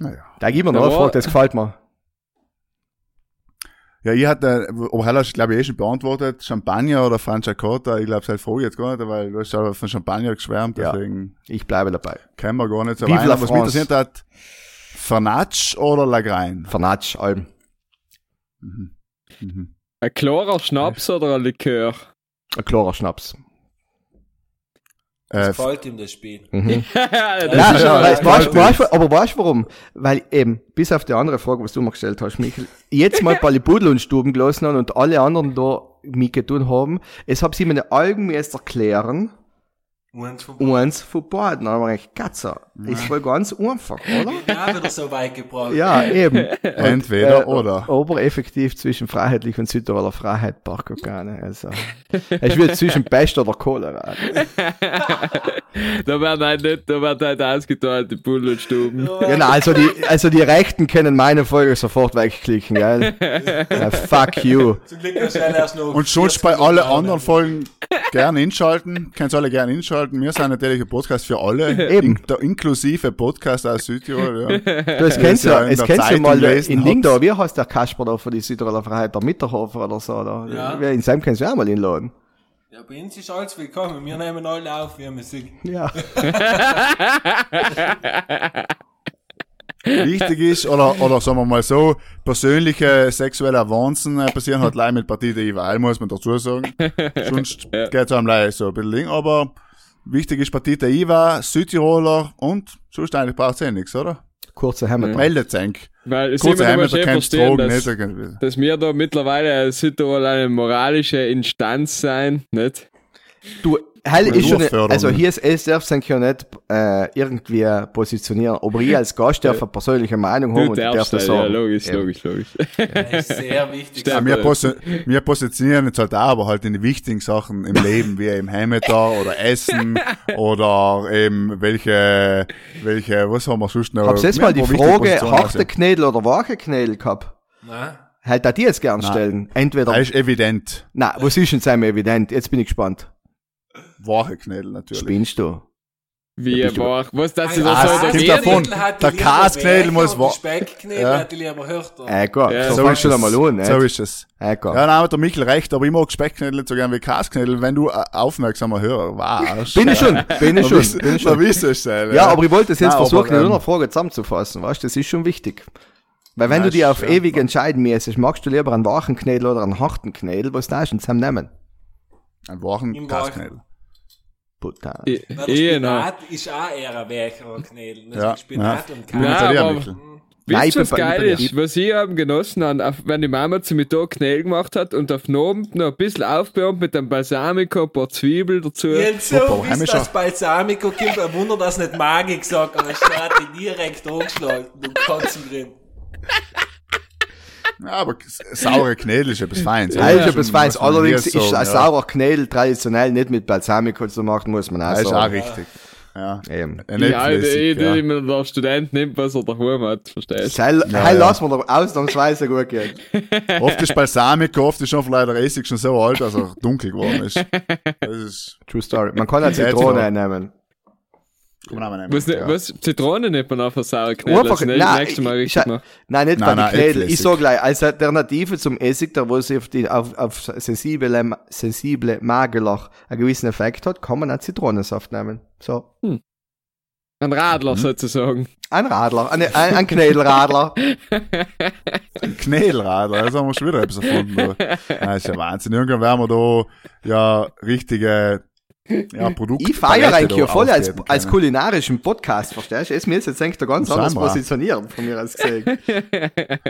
Naja. Da gib mir eine Frage, das gefällt mir. Ja, ich hatte, aber Heller hast glaube ich, eh schon beantwortet. Champagner oder Franciacorta. Ich glaube, seit frage jetzt gar nicht, weil du hast ja von Champagner geschwärmt, Ja. deswegen Ich bleibe dabei. kennen wir gar nicht so. Aber einer, was mich interessiert hat, Fernatsch oder Lagrein? Vernatsch, allem. Mhm. Ein klarer Schnaps oder ein Likör? Ein klarer Schnaps. Äh, Das gefällt ihm das Spiel. Mhm. Ja, ja, weißt, weißt, weißt, aber weißt du warum? Weil eben, bis auf die andere Frage, was du mir gestellt hast, Michael, jetzt mal Ballibudel und Stuben gelassen haben und alle anderen da mitgetun haben, es hab sie mir eine Algen erst erklären, Eins von beiden. Dann habe ich Katze, ist voll ganz einfach, oder? ja, wieder so weit gebracht. Ja, eben. entweder Äh, oder. Aber effektiv zwischen Freiheitlich und Südtiroler Freiheit Park keine. Also, es wird zwischen Pest oder Cholera. Da werden halt nicht, da werden halt ausgeteilt, die Bullenstuben. Genau, also die, also die Rechten können meine Folge sofort wegklicken, gell? Ja, fuck you. Zum Glück du erst noch Und 40 bei alle anderen. Folgen gerne inschalten. Könnt alle gerne inschalten. Wir sind natürlich ein Podcast für alle. Eben. In, der inklusive Podcast aus Südtirol. Ja. Du, es kennst ja ja, in es kennst ja Zeitung mal gelesen in Ding habt. da, wie heißt der Kasper da von die Südtiroler Freiheit, der Mitterhofer oder so, oder? Ja. In seinem kannst du auch mal inladen. Ja, bei uns ist alles willkommen. Wir nehmen alle auf, wir Musik. Ja. Wichtig ist, oder, oder sagen wir mal so, persönliche sexuelle Avancen äh, passieren halt leider mit Partie der muss man dazu sagen. Sonst geht's einem leider so ein bisschen Ding, aber wichtig ist Partie der IWA, Südtiroler und sonst eigentlich braucht's eh nichts, oder? Kurze Hammer. Meldet senk. Weil musst Heimat, eh kennst verstehen, Drogen dass, nicht. dass wir da mittlerweile als Südtirol eine moralische Instanz sein, nicht? Du, Hell ist schon, also hier ist es darf sich ja nicht äh, irgendwie positionieren, aber ich als Gast darf eine persönliche Meinung haben und ich darf das halt, ja, sagen. logisch, Ja. logisch, logisch. Das ist sehr wichtig. Ja, wir, posi wir positionieren jetzt halt auch, aber halt in die wichtigen Sachen im Leben, wie im Heimatar oder Essen oder eben welche, welche, was haben wir sonst noch? Hab's jetzt mal die Frage, harte Knädel oder wache Knädel gehabt? Nein. Halt, da die jetzt gern stellen. Entweder, Das ist evident. na, was ist denn sein evident? Jetzt bin ich gespannt. Wache Knädel natürlich. Spinnst du? Wie bist du- war, was das ist Ah, so es der davon. Hat die Der lieber Kasknädel muss und wa- die Speckknädel Ja. hat die lieber härter. Äh, gut, Ja, so so ist da mal es. an, nicht? So ist es. Äh, gut. Ja, nein, hat der Michel recht, aber ich mag Speckknädel nicht so gern wie Kasknädel, wenn du ein aufmerksamer Hörer warst. Bin ich schon, bin ich schon, bin ich Da schon. es. Ja, aber ich wollte es jetzt Nein, versuchen, aber, in ähm, einer Frage zusammenzufassen, weißt du, das ist schon wichtig. Weil wenn Ja, du dich ist auf ewig entscheiden müsstest, magst du lieber einen wachen Knädel oder einen harten Knädel, was darfst du denn zusammen nehmen? Ein wachen Kasknädel. Butter. Der Genau. Spinat ist auch eher ein weicherer Knädel. Das Ja, ist Spinat und Ja, Ja. Jetzt hat er aber- Wisst ihr, was geil ist? Was ich haben genossen habe, wenn die Mama zu mir da Knädel gemacht hat und auf den Abend noch ein bisschen aufgewärmt mit einem Balsamico, ein paar Zwiebeln dazu. Jetzt so, bis heimischer. das Balsamico kommt, ein Wunder, dass nicht Magie gesagt hat, die direkt angeschlagen. Du Kotzen drin. Ja, aber saure Knädel ist etwas Feins. Ja, ist etwas Feins. Allerdings ist ein saurer Knädel traditionell nicht mit Balsamico zu machen, muss man auch Das ist auch sagen. richtig. Ja. Eben. Ein Die alte Äpfelessig, Idee, ja. die mir der Student nimmt, was er daheim hat, verstehst du? Heil, Ja, heil ja. lassen wir doch ausnahmsweise gut gehen. Oft ist Balsamico, oft ist schon vielleicht der Essig schon so alt, dass er dunkel geworden ist. Das ist, True Story. Man kann eine Ja, Zitrone genau. nehmen. Kann man auch. Was, ja. was, Zitrone nimmt man auf eine saure Knädel, Einfach, das nein, nächste Mal ich- richtig ich- machen. Nein, nicht Nein, nein, Knädel. Ich sag gleich, als Alternative zum Essig, der wo sie auf, die, auf, auf sensible, sensible Magerlach einen gewissen Effekt hat, kann man auch Zitronensaft nehmen. So. Ein Radler Mhm. sozusagen. Ein Radler, eine, ein, ein Knädelradler. Ein Knädelradler, das haben wir schon wieder etwas erfunden. Das ist ja Wahnsinn. Irgendwann werden wir da ja richtige ja, Produkt. Ich feiere eigentlich ja voll als, als können. kulinarischen Podcast, verstehst du? Es mir jetzt jetzt eigentlich da ganz Das anders positionieren von mir aus gesehen.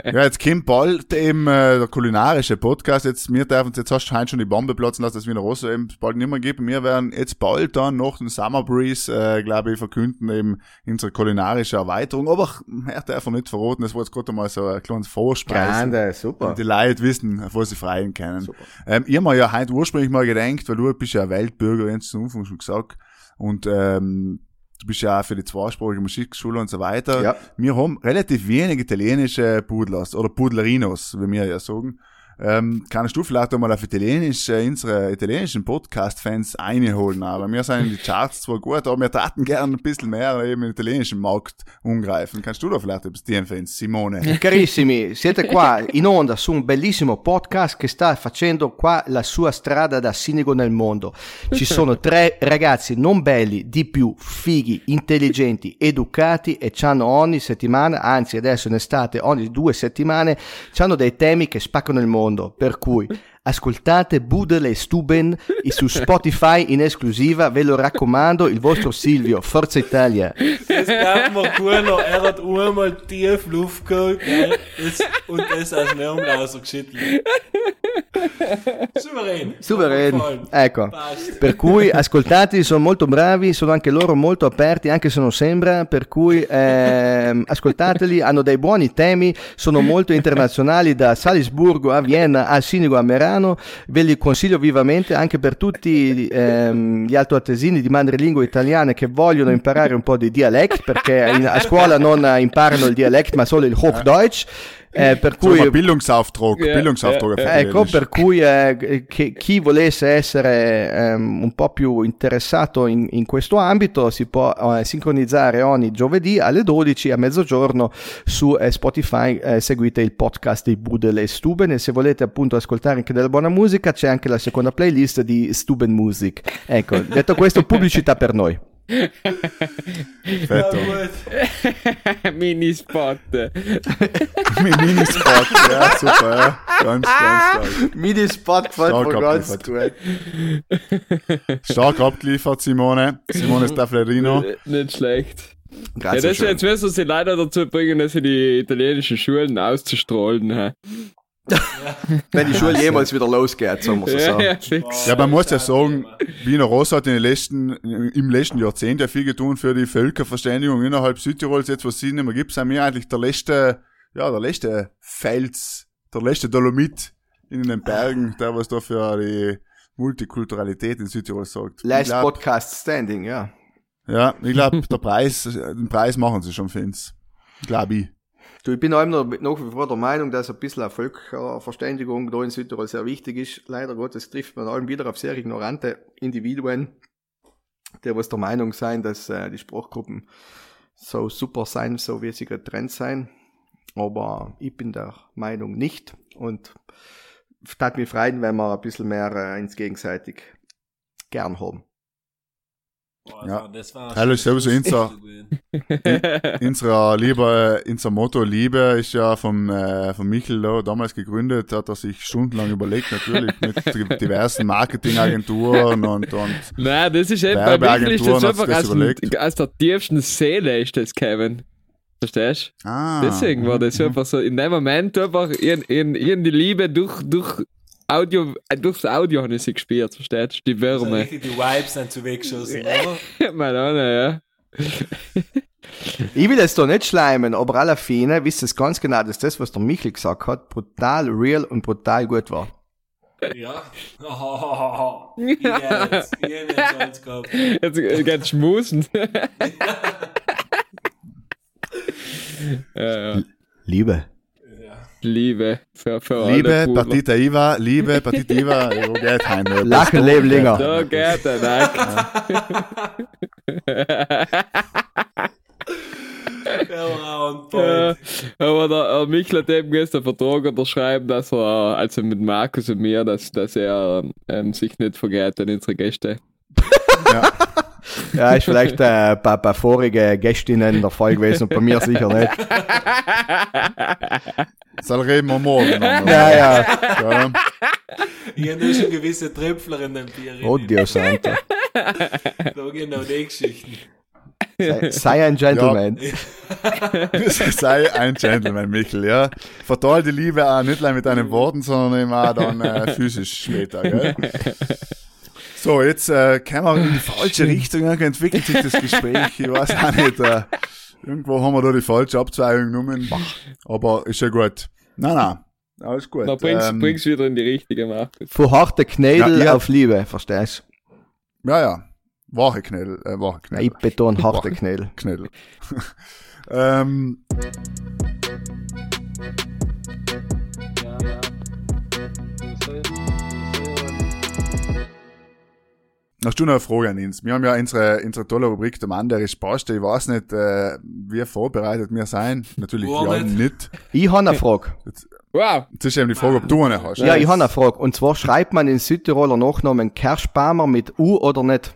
Ja, jetzt kommt bald eben äh, der kulinarische Podcast. Jetzt, wir dürfen, jetzt hast du heute schon die Bombe platzen lassen, dass wir in Rosso eben bald nicht mehr geben. Wir werden jetzt bald dann noch den Summer Breeze, äh, glaube ich, verkünden, eben unsere kulinarische Erweiterung. Aber er darf nicht verraten, das war jetzt gerade mal so ein kleines Vorspeisen. Grande, super. Und die Leute wissen, was sie freuen können. Ähm, ich hab mir ja heute ursprünglich mal gedacht, weil du bist ja Weltbürger, jetzt zu Anfang schon gesagt, und ähm, du bist ja auch für die zweisprachige Musikschule und so weiter. Ja. Wir haben relativ wenig italienische Pudlers oder Pudlerinos, wie wir ja sagen. Ähm, kannst du vielleicht einmal auf Italienisch äh, unsere italienischen Podcast-Fans einholen? Aber wir sind in die Charts zwar gut, aber wir taten gerne ein bisschen mehr eben im italienischen Markt umgreifen. Kannst du da vielleicht etwas dir empfehlen, Simone? Carissimi, siete qua in onda su un bellissimo podcast che sta facendo qua la sua strada da sinico nel mondo. Ci sono tre ragazzi non belli, di più, fighi, intelligenti, educati e c'hanno ogni settimana, anzi adesso in estate ogni due settimane, c'hanno dei temi che spaccano il mondo. Per cui ascoltate Budel e Stuben su Spotify in esclusiva, ve lo raccomando, il vostro Silvio, Forza Italia. Das gab mir gut noch. Er hat einmal tief Luft geholt das, und das aus dem rausgeschüttelt. Souverän, Gefallen. ecco. Passt. Per cui ascoltati, sono molto bravi, sono anche loro molto aperti, anche se non sembra, per cui ehm, ascoltateli, hanno dei buoni temi, sono molto internazionali da Salisburgo a Vienna a Sinigo a Merano, ve li consiglio vivamente anche per tutti ehm, gli altoatesini di madrelingua italiane che vogliono imparare un po' di dialect, perché in- a scuola non eh, imparano il dialect ma solo il Hochdeutsch. Eh, per cui ein Bildungsauftrag, Ja, Bildungsauftrag auf Ecco, per cui eh, che chi volesse essere ehm, un po' più interessato in, in questo ambito si può eh, sincronizzare ogni giovedì alle 12 a mezzogiorno su eh, Spotify, eh, seguite il podcast di Budel e Stuben e se volete appunto ascoltare anche della buona musica c'è anche la seconda playlist di Stuben Music. Ecco, detto questo, pubblicità per noi. Ja, Fetto. gut. Minispot. Mit Minispot, ja, super, ja. Ganz, ganz stark. Mini-Spot Stark abgeliefert. Stark abgeliefert, Simone. Simone Staflerino. Nicht schlecht. Ja, Grazie das, schön. jetzt müssen wir sie leider dazu bringen, dass sie die italienischen Schulen auszustrahlen. hä? Wenn die Schule jemals wieder losgeht, sagen wir so. Ja, sagen. ja, fix. Ja, man muss ja sagen, Wiener Ross hat in den letzten, im letzten Jahrzehnt ja viel getan für die Völkerverständigung innerhalb Südtirols. Jetzt, was es nicht mehr gibt, sind wir eigentlich der letzte, ja, der letzte Fels, der letzte Dolomit in den Bergen, der was da für die Multikulturalität in Südtirol sagt. Ich Last glaub- Podcast Standing, ja. Ja, ich glaube, der Preis, den Preis machen sie schon für uns. Glaube ich. Du, ich bin auch immer noch nach wie vor der Meinung, dass ein bisschen eine Völkerverständigung da in Südtirol sehr wichtig ist. Leider Gottes trifft man allem wieder auf sehr ignorante Individuen, die was der Meinung sein, dass äh, die Sprachgruppen so super sein, so wie sie getrennt sein. Aber ich bin der Meinung nicht und tat mich freuen, wenn wir ein bisschen mehr äh, ins gegenseitig gern haben. Boah, Ja. das war Hallo, sowieso unser, unser Liebe, unser Motto Liebe ist ja vom, äh, vom Michel da, damals gegründet, hat er sich stundenlang überlegt, natürlich mit diversen Marketingagenturen und, und Nein, das ist eben, bei Michel ist das einfach das aus, überlegt. aus der tiefsten Seele ist das, Kevin. Verstehst du? ah, Deswegen war das einfach so, in dem Moment einfach, in, in, in die Liebe durch, durch Audio, äh, durchs Audio habe ich sie gespürt, verstehst du? Die Wärme. richtig die Vibes sind zu weggeschossen, oder? Meine Ahnung, ja. Ich will jetzt da nicht schleimen, aber alle Fine wisst es ganz genau, dass das, was der Michel gesagt hat, brutal real und brutal gut war. Ja. Oh, ich jetzt, ich jetzt Stolz gehabt. Jetzt äh, geht's schmusen. ja, ja. Liebe. Liebe für, für Liebe. Partita Iva, Liebe, Partita Iva, wo geht heim? Lachen, Leben länger. Da geht er. Der war on Ja, aber der äh, Michel hat eben gestern einen Vertrag unterschreiben, dass er, also mit Markus und mir, dass, dass er ähm, sich nicht vergeht an unsere Gäste. Ja, ist vielleicht äh, bei, bei vorigen Gästinnen der Fall gewesen und bei mir sicher nicht. Soll reden wir morgen. Ja, ja. Ja. Ich habe nur schon gewisse Tröpfler in dem Bier. Oh Dio Santo. Da genau die Geschichten. Sei, sei ein Gentleman. Sei ein Gentleman, Michel, ja. Verteil die Liebe auch nicht nur mit deinen Worten, sondern eben auch dann äh, physisch später, gell? So, jetzt äh, kommen wir in die falsche Richtung, irgendwie entwickelt sich das Gespräch. Ich weiß auch nicht. Äh, irgendwo haben wir da die falsche Abzweigung genommen. Aber ist ja gut. Nein, nein. Alles gut. Na, bring's, Ähm, bring's wieder in die richtige Macht. Von harte Knädel Ja, ja. auf Liebe, verstehst Ja, ja. Wache Knädel. Äh, wache du? Knädel. Ich betone harte. Knädel. Knädel. ähm, Hast du noch eine Frage an uns? Wir haben ja unsere, unsere tolle Rubrik, der Mann, der ist passt. Ich weiß nicht, äh, wie vorbereitet wir sein. Natürlich, wir nicht. nicht. Ich habe eine Frage. Wow! Jetzt ist eben die Frage, ob du eine hast. Ja, ich habe eine Frage. Und zwar schreibt man in Südtiroler Nachnamen Kerschbaumer mit U oder nicht?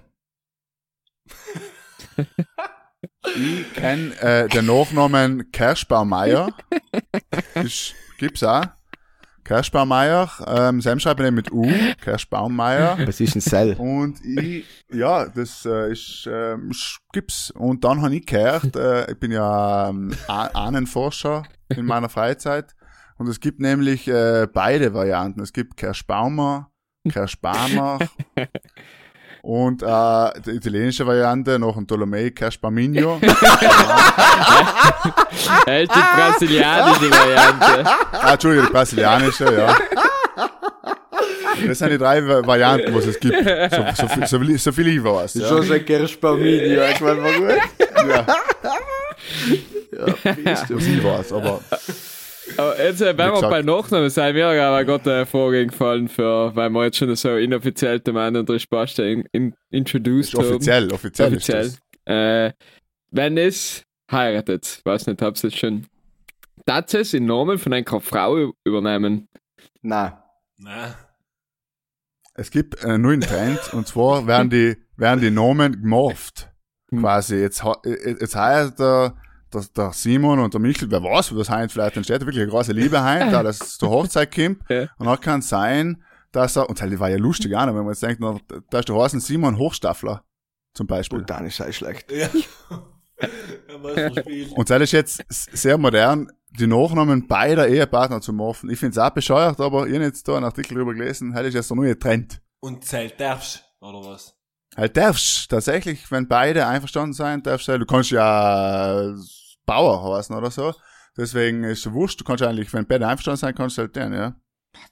Ich kenne äh, den Nachnamen Kerschbaumeier. ist, gibt's auch. Kerschbaumeier. Ähm, Sam schreibt man mit U. Kerschbaumeier. Was ist ein Cell? Und ich, ja, das äh, ist, ähm, gibt's. Und dann habe ich gehört, äh, ich bin ja ähm, Ah- Ahnenforscher in meiner Freizeit. Und es gibt nämlich äh, beide Varianten. Es gibt Kerschbaumer, Kerschbaumer und äh, die italienische Variante noch ein Tolomei Kerschbauminho. Er ist die brasilianische Variante. ah, Entschuldigung, die brasilianische, ja. Das sind die drei Va- Varianten, was es gibt. So, so, viel- so, viel- so viel ich weiß. Ja. ein Kerschbauminio, ich meine, war gut. Ja. was ich weiß, aber Aber jetzt, äh, wenn wir bei Nachnamen sein, mir aber gerade eine Frage gefallen, für, weil wir jetzt schon so inoffiziell dem anderen Spaß in, in, introduced haben. offiziell, offiziell, Offiziell. ist das. Äh, wenn es heiratet, weiß nicht, hab's jetzt schon. Darf es den Namen von einer Frau übernehmen? Nein. Nein. Es gibt einen neuen Trend, und zwar werden die, werden die Namen gemorpht. Hm. Quasi, jetzt, ha- jetzt heißt der, der, der Simon und der Michel, wer weiß, was heint vielleicht entsteht, wirklich eine große Liebe heint, da das zur Hochzeit kommt. Ja. Und dann kann es sein, dass er, und das war ja lustig auch, noch, wenn man jetzt denkt, na, da ist der heißen Simon Hochstaffler, zum Beispiel. Und dann ist er schlecht. Ja. Er. Und das ist jetzt sehr modern, die Nachnamen beider Ehepartner zu morphen. Ich find's auch bescheuert, aber ich hab jetzt da einen Artikel drüber gelesen, das ist jetzt der neue Trend. Und zählt darfst, oder was? Halt darfst tatsächlich, wenn beide einverstanden sein, darfst du, du kannst ja Bauer heißen oder so. Deswegen ist es wurscht, du kannst eigentlich, wenn beide einverstanden sein, kannst du halt den, ja.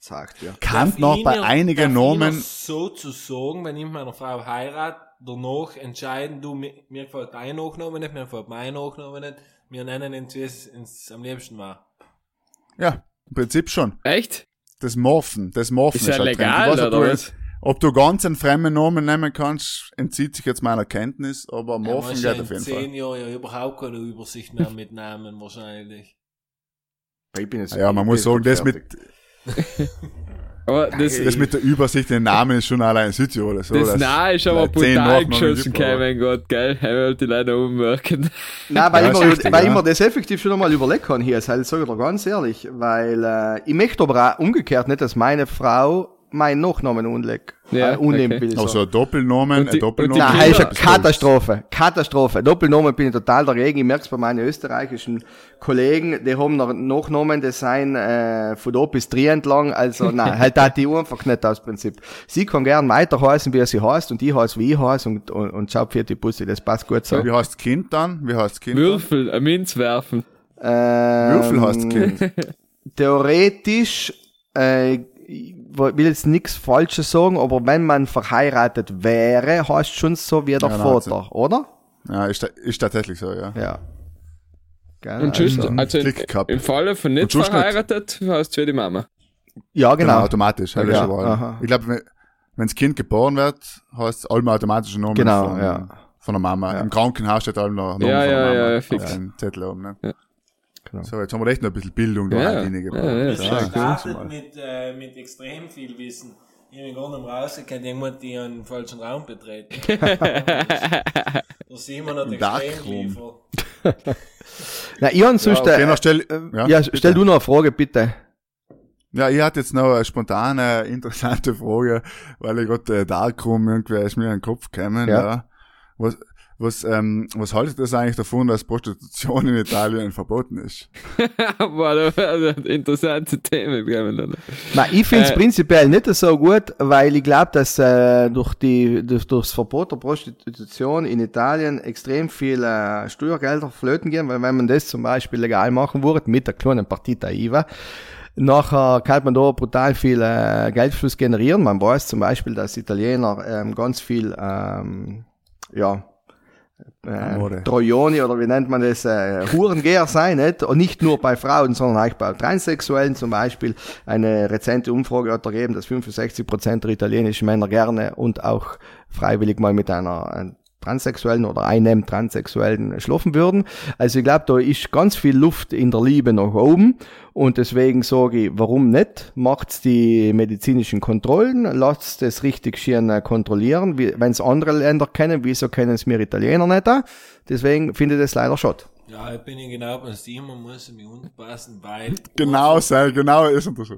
Sagt, ja. Kann Darf noch bei einigen Namen, so zu sagen, wenn ich mit meiner Frau heirate, danach entscheiden, du, mir, mir gefällt dein Nachname nicht, mir gefällt mein Nachname nicht, wir nennen ihn, wie es am liebsten war. ja, im Prinzip schon. Echt? Das Morphen, das Morphen Ist ja halt legal, Ich weiß, ob oder du was? Ob du ganz einen fremden Namen nehmen kannst, entzieht sich jetzt meiner Kenntnis, aber Ja, Morphen man geht in auf jeden zehn Fall. Jahren ja überhaupt keine Übersicht mehr mit Namen wahrscheinlich. Ich bin jetzt, Ja, man muss sagen, das mit, Aber das, das mit der Übersicht in den Namen ist schon allein Südtirol. So, das Nein ist aber zehn brutal geschossen, kein mein Gott, gell? Er wollte die leider umwirken. Nein, weil, Ja, ich, mir, richtig, weil ja. ich mir das effektiv schon einmal überlegt kann hier, das sage ich dir ganz ehrlich, weil äh, ich möchte aber auch umgekehrt nicht, dass meine Frau meinen Nachnamen unlegt. Ja, äh, unnehmen okay. will. So. Also ein Doppelnamen, Und die- ein Doppelnamen. Nein, das ist eine Katastrophe. Katastrophe. Doppelnamen bin ich total dagegen. Ich merke es bei meinen österreichischen Kollegen, die haben noch Nachnamen, die sind äh, von da bis drei entlang. Also nein, halt da die einfach nicht aus Prinzip. Sie kann gern weiter heißen, wie sie heißt, und ich heiße, wie ich heiße, und, und, und schaut für die Pussy. Das passt gut so. Wie heißt das Kind dann? Wie heißt das Kind? Würfel, ein Minz werfen. Ähm, Würfel heißt das Kind. Theoretisch, äh, will jetzt nichts Falsches sagen, aber wenn man verheiratet wäre, heißt schon so wie der Ja, Vater, oder? Ja, ist, ist tatsächlich so, ja. Ja. Gell, Und just, also, also in, im Falle von nicht verheiratet, heißt wie die Mama. ja, Genau, genau. automatisch. Halt Ja, aha. Ich glaube, wenn das Kind geboren wird, heißt es allem automatisch ein Name Genau, von, ja. von der Mama. Ja. Im Krankenhaus steht allem noch ein Name Ja, von der ja, Mama ja, auf fix. Zettel oben. Ne? Ja. Genau. So, jetzt haben wir echt noch ein bisschen Bildung da Ja, reingebracht. ja, ja, Wir Ja, mit, äh, mit extrem viel Wissen. Ich bin gar nicht rausgekommen, irgendwann die einen falschen Raum betreten. Der Simon hat extrem Darkroom. geliefert. Na, ich habe sonst, okay, äh, noch stell- äh, ja, ja, stell du noch eine Frage, bitte. Ja, ich hatte jetzt noch eine spontane, interessante Frage, weil ich gerade äh, Darkroom irgendwer ist mir in den Kopf gekommen, Ja. ja. Was, was, ähm, was haltet ihr eigentlich davon, dass Prostitution in Italien verboten ist? Werden interessante Themen gekommen. dann. Na, ich finde es Äh, prinzipiell nicht so gut, weil ich glaube, dass äh, durch die durch, durchs Verbot der Prostitution in Italien extrem viel äh, Steuergelder flöten gehen, weil wenn man das zum Beispiel legal machen würde, mit der kleinen Partita IVA, nachher kann man da brutal viel äh, Geldfluss generieren. Man weiß zum Beispiel, dass Italiener ähm, ganz viel ähm, ja. Äh, Trojoni oder wie nennt man das, äh, Hurengeher sein, nicht? Und nicht nur bei Frauen, sondern auch bei Transsexuellen zum Beispiel. Eine rezente Umfrage hat ergeben, dass 65 Prozent der italienischen Männer gerne und auch freiwillig mal mit einer äh, Transsexuellen oder einem Transsexuellen schlafen würden. Also ich glaube, da ist ganz viel Luft in der Liebe nach oben und deswegen sage ich, warum nicht? Macht's die medizinischen Kontrollen, lasst es richtig schön äh, kontrollieren. Wenn es andere Länder kennen, wieso kennen es wir Italiener nicht? auch? Deswegen finde ich das leider schade. Ja, ich bin genau beim Simon, muss ich mich unpassen, weil. Genau, sei, genau ist es so.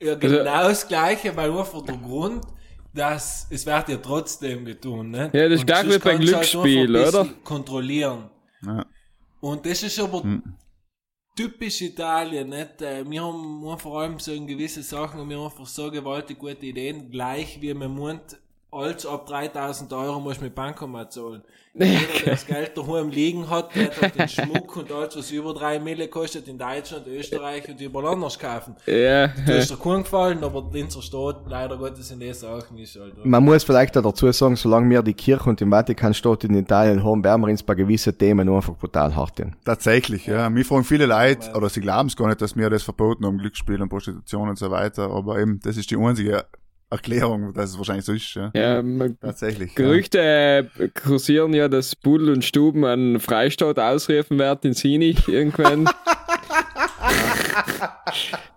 Ja, genau das Gleiche, weil einfach der Grund, dass es wird ja trotzdem getun, ne? Ja, das ist sonst wie beim halt Glücksspiel, bisschen oder? Kontrollieren. Ja. Und das ist aber typisch Italien, nicht? Wir haben wir haben vor allem so in gewisse Sachen und wir haben einfach so gewaltig gute Ideen, gleich wie man meint, alles ab 3000 Euro muss mit Bankomat zahlen. Jeder, der das Geld daheim liegen hat, der hat den Schmuck und alles, was über 3 Mille kostet, in Deutschland, Österreich und überall anders kaufen. Ja, Du hast dir keinen gefallen, aber den Staat, leider Gottes in den Sachen ist halt. Man muss vielleicht auch dazu sagen, solange wir die Kirche und den Vatikanstaat in Italien haben, werden wir uns bei gewissen Themen einfach brutal hart gehen. Tatsächlich, ja. Mir fragen viele Leute, oder sie glauben es gar nicht, dass wir das verboten haben, Glücksspiel und Prostitution und so weiter, aber eben, das ist die einzige Erklärung, dass es wahrscheinlich so ist, ja. ja, man, Tatsächlich. ja. Gerüchte äh, kursieren ja, dass Pudel und Stuben einen Freistaat ausrufen werden in Sinich irgendwann.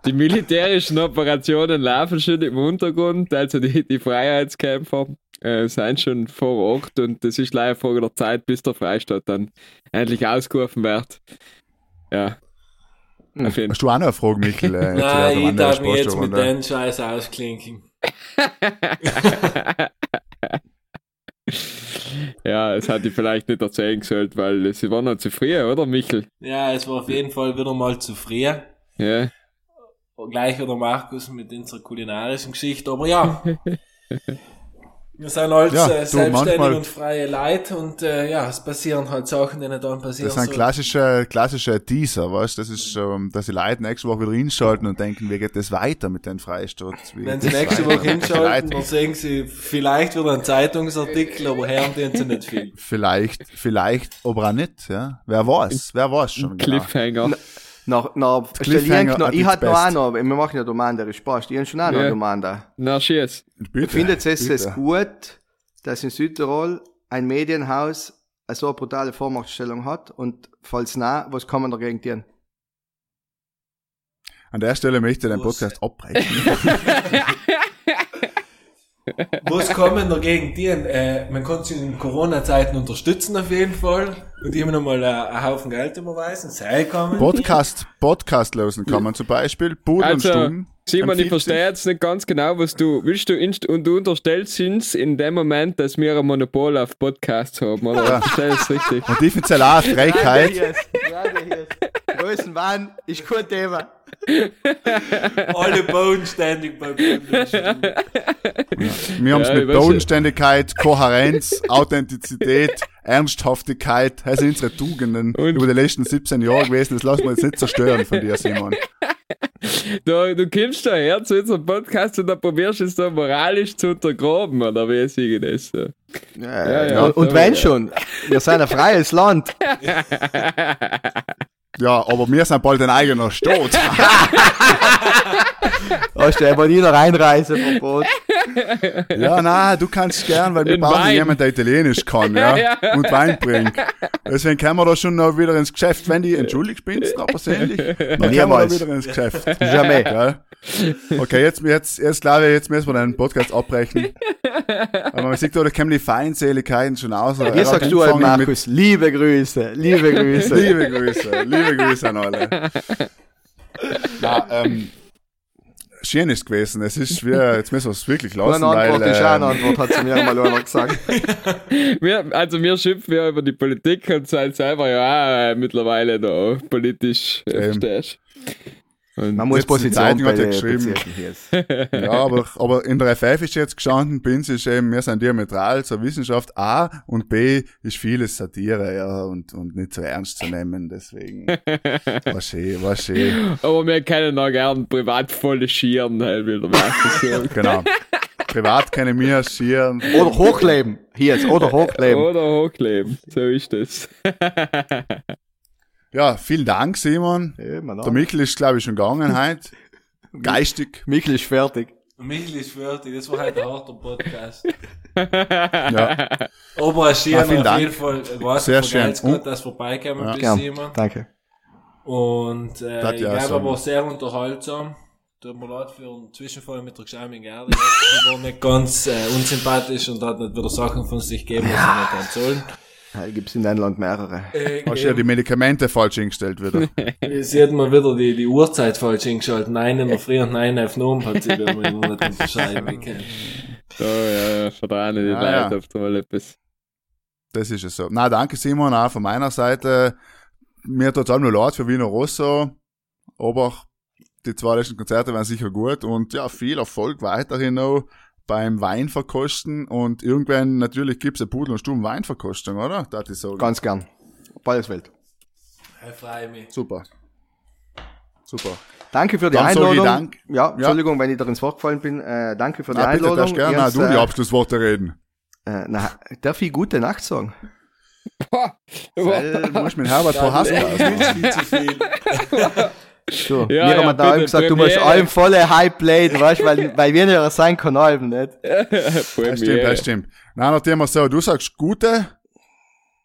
die militärischen Operationen laufen schon im Untergrund, also die, die Freiheitskämpfer äh, sind schon vor Ort und das ist leider Frage der Zeit, bis der Freistaat dann endlich ausgerufen wird. Ja. Jeden Hast du auch noch eine Frage, Michael? Äh, Nein, ich darf mich jetzt mit den Scheiß ausklinken. Ja, es hat die vielleicht nicht erzählen sollen, weil sie waren noch zu früh, oder Michel? Ja, es war auf jeden Fall wieder mal zu früh. Ja. Gleich wieder Markus mit unserer kulinarischen Geschichte, aber ja. Wir sind halt Ja, äh, selbstständig und freie Leute und äh, ja, es passieren halt Sachen, die nicht dann passieren Das ist ein sollen. klassischer, klassischer Teaser, weißt du? Das ist, ähm, dass die Leute nächste Woche wieder hinschalten und denken, wie geht das weiter mit den Freistaat? Wenn sie nächste? Woche hinschalten, dann sehen sie vielleicht wieder einen Zeitungsartikel, aber hören den sie nicht viel. Vielleicht, vielleicht, aber auch nicht, ja. Wer weiß, wer weiß schon. Genau. Cliffhanger. Nach, nach, Cliffhanger noch, ich hatte noch noch, wir machen ja Domain, der ist Spaß, ich habe schon auch noch einen Domain da. Na, schieß. Bitte, Findet es es gut, dass in Südtirol ein Medienhaus eine so brutale Vormachtstellung hat und falls nein, was kann man dagegen tun? An der Stelle möchte ich den? Podcast abbrechen. Was kann man dagegen tun? Äh, man kann sie in Corona-Zeiten unterstützen auf jeden Fall und immer noch mal äh, einen Haufen Geld überweisen. Sei kann man. Podcast, Podcast losen kann man zum Beispiel. Pudel Also, und Stuben. Simon, ich verstehe jetzt nicht ganz genau, was du willst. Du inst und du unterstellst uns in dem Moment, dass wir ein Monopol auf Podcasts haben, oder? Ja. Ich verstehe das richtig. Und ich finde es auch Frechheit. Wann ist kein Thema. Alle bodenständig bei Bundesstuhl. Wir haben es Ja, mit ja. Bodenständigkeit, Kohärenz, Authentizität, Ernsthaftigkeit, das sind unsere Tugenden Und- über die letzten 17 Jahre gewesen. Das lassen wir jetzt nicht zerstören von dir, Simon. Du, du kommst da her zu unserem Podcast und dann probierst du es da moralisch zu untergraben, oder wie sehe ich das? so? Ja, ja, und, und aber- wenn schon, wir sind ein freies Land. Ja, aber wir sind bald ein eigener Staat. Hast du aber nie noch Einreiseverbot? Ja, na, du kannst gern, weil wir In brauchen Wein. jemanden, der Italienisch kann, ja, Ja. und Wein bringt. Deswegen können wir da schon noch wieder ins Geschäft, wenn die, entschuldigt bin's da persönlich, dann können wir wieder ins Geschäft. Jamais. Gell? Okay, jetzt, jetzt, jetzt glaube ich, jetzt müssen wir den Podcast abbrechen. Aber man sieht da, da kommen die Feindseligkeiten schon aus. Wie sagst du halt, Markus? Liebe Grüße, liebe Grüße. Liebe Grüße, liebe Grüße an alle. Na, ähm, schön ist gewesen. Es ist schwer, jetzt müssen wir es wirklich lassen, Eine weil, Antwort ist auch eine ähm, Antwort, hat sie mir mal einer gesagt. Wir, also wir schimpfen ja über die Politik und sind selber ja auch mittlerweile da politisch äh, Ähm. verstehst. Und Man muss Position Zeitung hat ja be- geschrieben. ja, aber, aber in der FF ist jetzt gestanden, Binz ist eben, wir sind diametral zur Wissenschaft A und B ist vieles Satire, ja, und, und nicht so ernst zu nehmen, deswegen. War schön, war schön. aber wir können auch gern privat voll schieren, halt wieder merken. Genau. Privat können wir schieren. Oder hochleben. Hier jetzt, oder hochleben. Oder hochleben, so ist das. Ja, vielen Dank, Simon. Eben, Der ja. Mikkel ist, glaube ich, schon gegangen heute. Geistig. Michel ist fertig. Michel ist fertig, das war halt ein harter Podcast. Ja. Aber Ja, schien vielen auf Dank. jeden Fall, war Sehr schön. Und- dass du vorbeigekommen Ja. bist, Gern. Simon. Danke. Und äh, Das ich ja glaube, so. war sehr unterhaltsam. Tut mir leid für einen Zwischenfall mit der geschämigen Erde. Die war nicht ganz äh, unsympathisch und hat nicht wieder Sachen von sich gegeben, was er nicht hat sollen. Gibt es in deinem Land mehrere. Äh, Hast ja die Medikamente falsch eingestellt wieder. Sie hat mal wieder die, die Uhrzeit falsch eingeschaltet. Nein in der Früh und nein auf Nomen hat sie wieder mal nicht unterscheiden können. So, ja, ja, vertrauen die Ja, Leute ja. auf mal etwas. Das ist es so. Na, danke Simon, auch von meiner Seite. Mir tut allem nur leid für Wiener Rosso, aber die zwei letzten Konzerte waren sicher gut und ja, viel Erfolg weiterhin noch beim Weinverkosten und irgendwann natürlich gibt's eine Pudel- und Stuben Weinverkostung, oder? Das ist so. Ganz gern. Beides Welt. Ich freue mich. super. Super. Danke für die Dann ich Einladung. Dank. Ja, Entschuldigung, wenn ich dir ins Wort gefallen bin. Äh, danke für die Na, bitte, Einladung. darfst gerne du die äh, Abschlussworte reden. äh, na, darf ich gute Nacht sagen? Weil, du musst mit Herbert vor Hass viel zu viel. So, Ja, mir ja, haben da bitte, gesagt, du musst Premiere. allem volle Hype laden, weißt, weil, weil wir ja sein kann allem nicht. Das stimmt, das stimmt. Nein, nachdem wir so, du sagst gute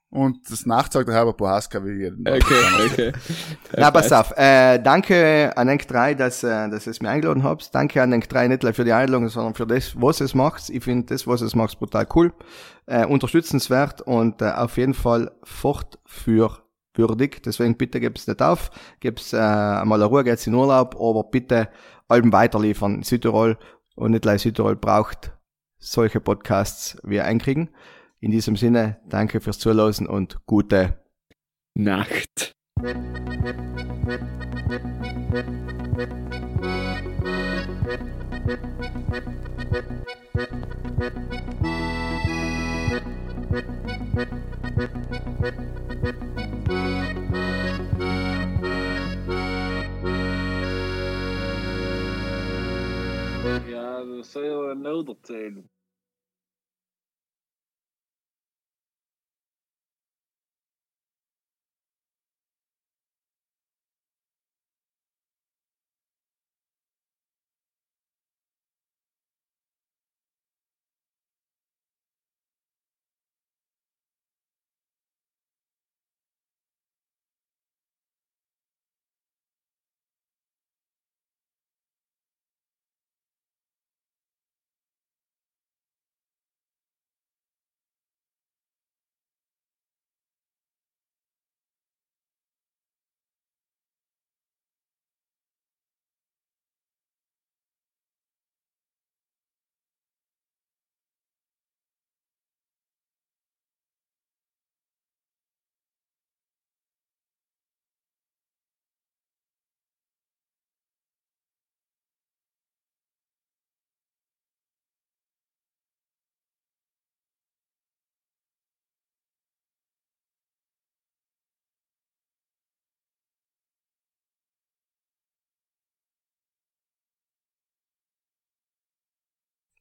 und das Nacht sagt der Herbert Bohaska wie jeden Tag. Okay, okay. Na, pass auf. Äh, danke an Enk 3, dass, äh, dass ihr es mir eingeladen habt. Danke an Enk 3 nicht nur für die Einladung, sondern für das, was es macht. Ich finde das, was es macht, brutal cool. Äh, unterstützenswert und äh, auf jeden Fall fortführwürdig. Deswegen bitte geb's nicht auf. Geb's äh, mal eine Ruhe, geht's in Urlaub, aber bitte Alben weiterliefern. Südtirol und nicht gleich Südtirol braucht solche Podcasts wie einkriegen. In diesem Sinne, danke fürs Zuhören und gute Nacht. Ja, das soll ja ein Not erzählen.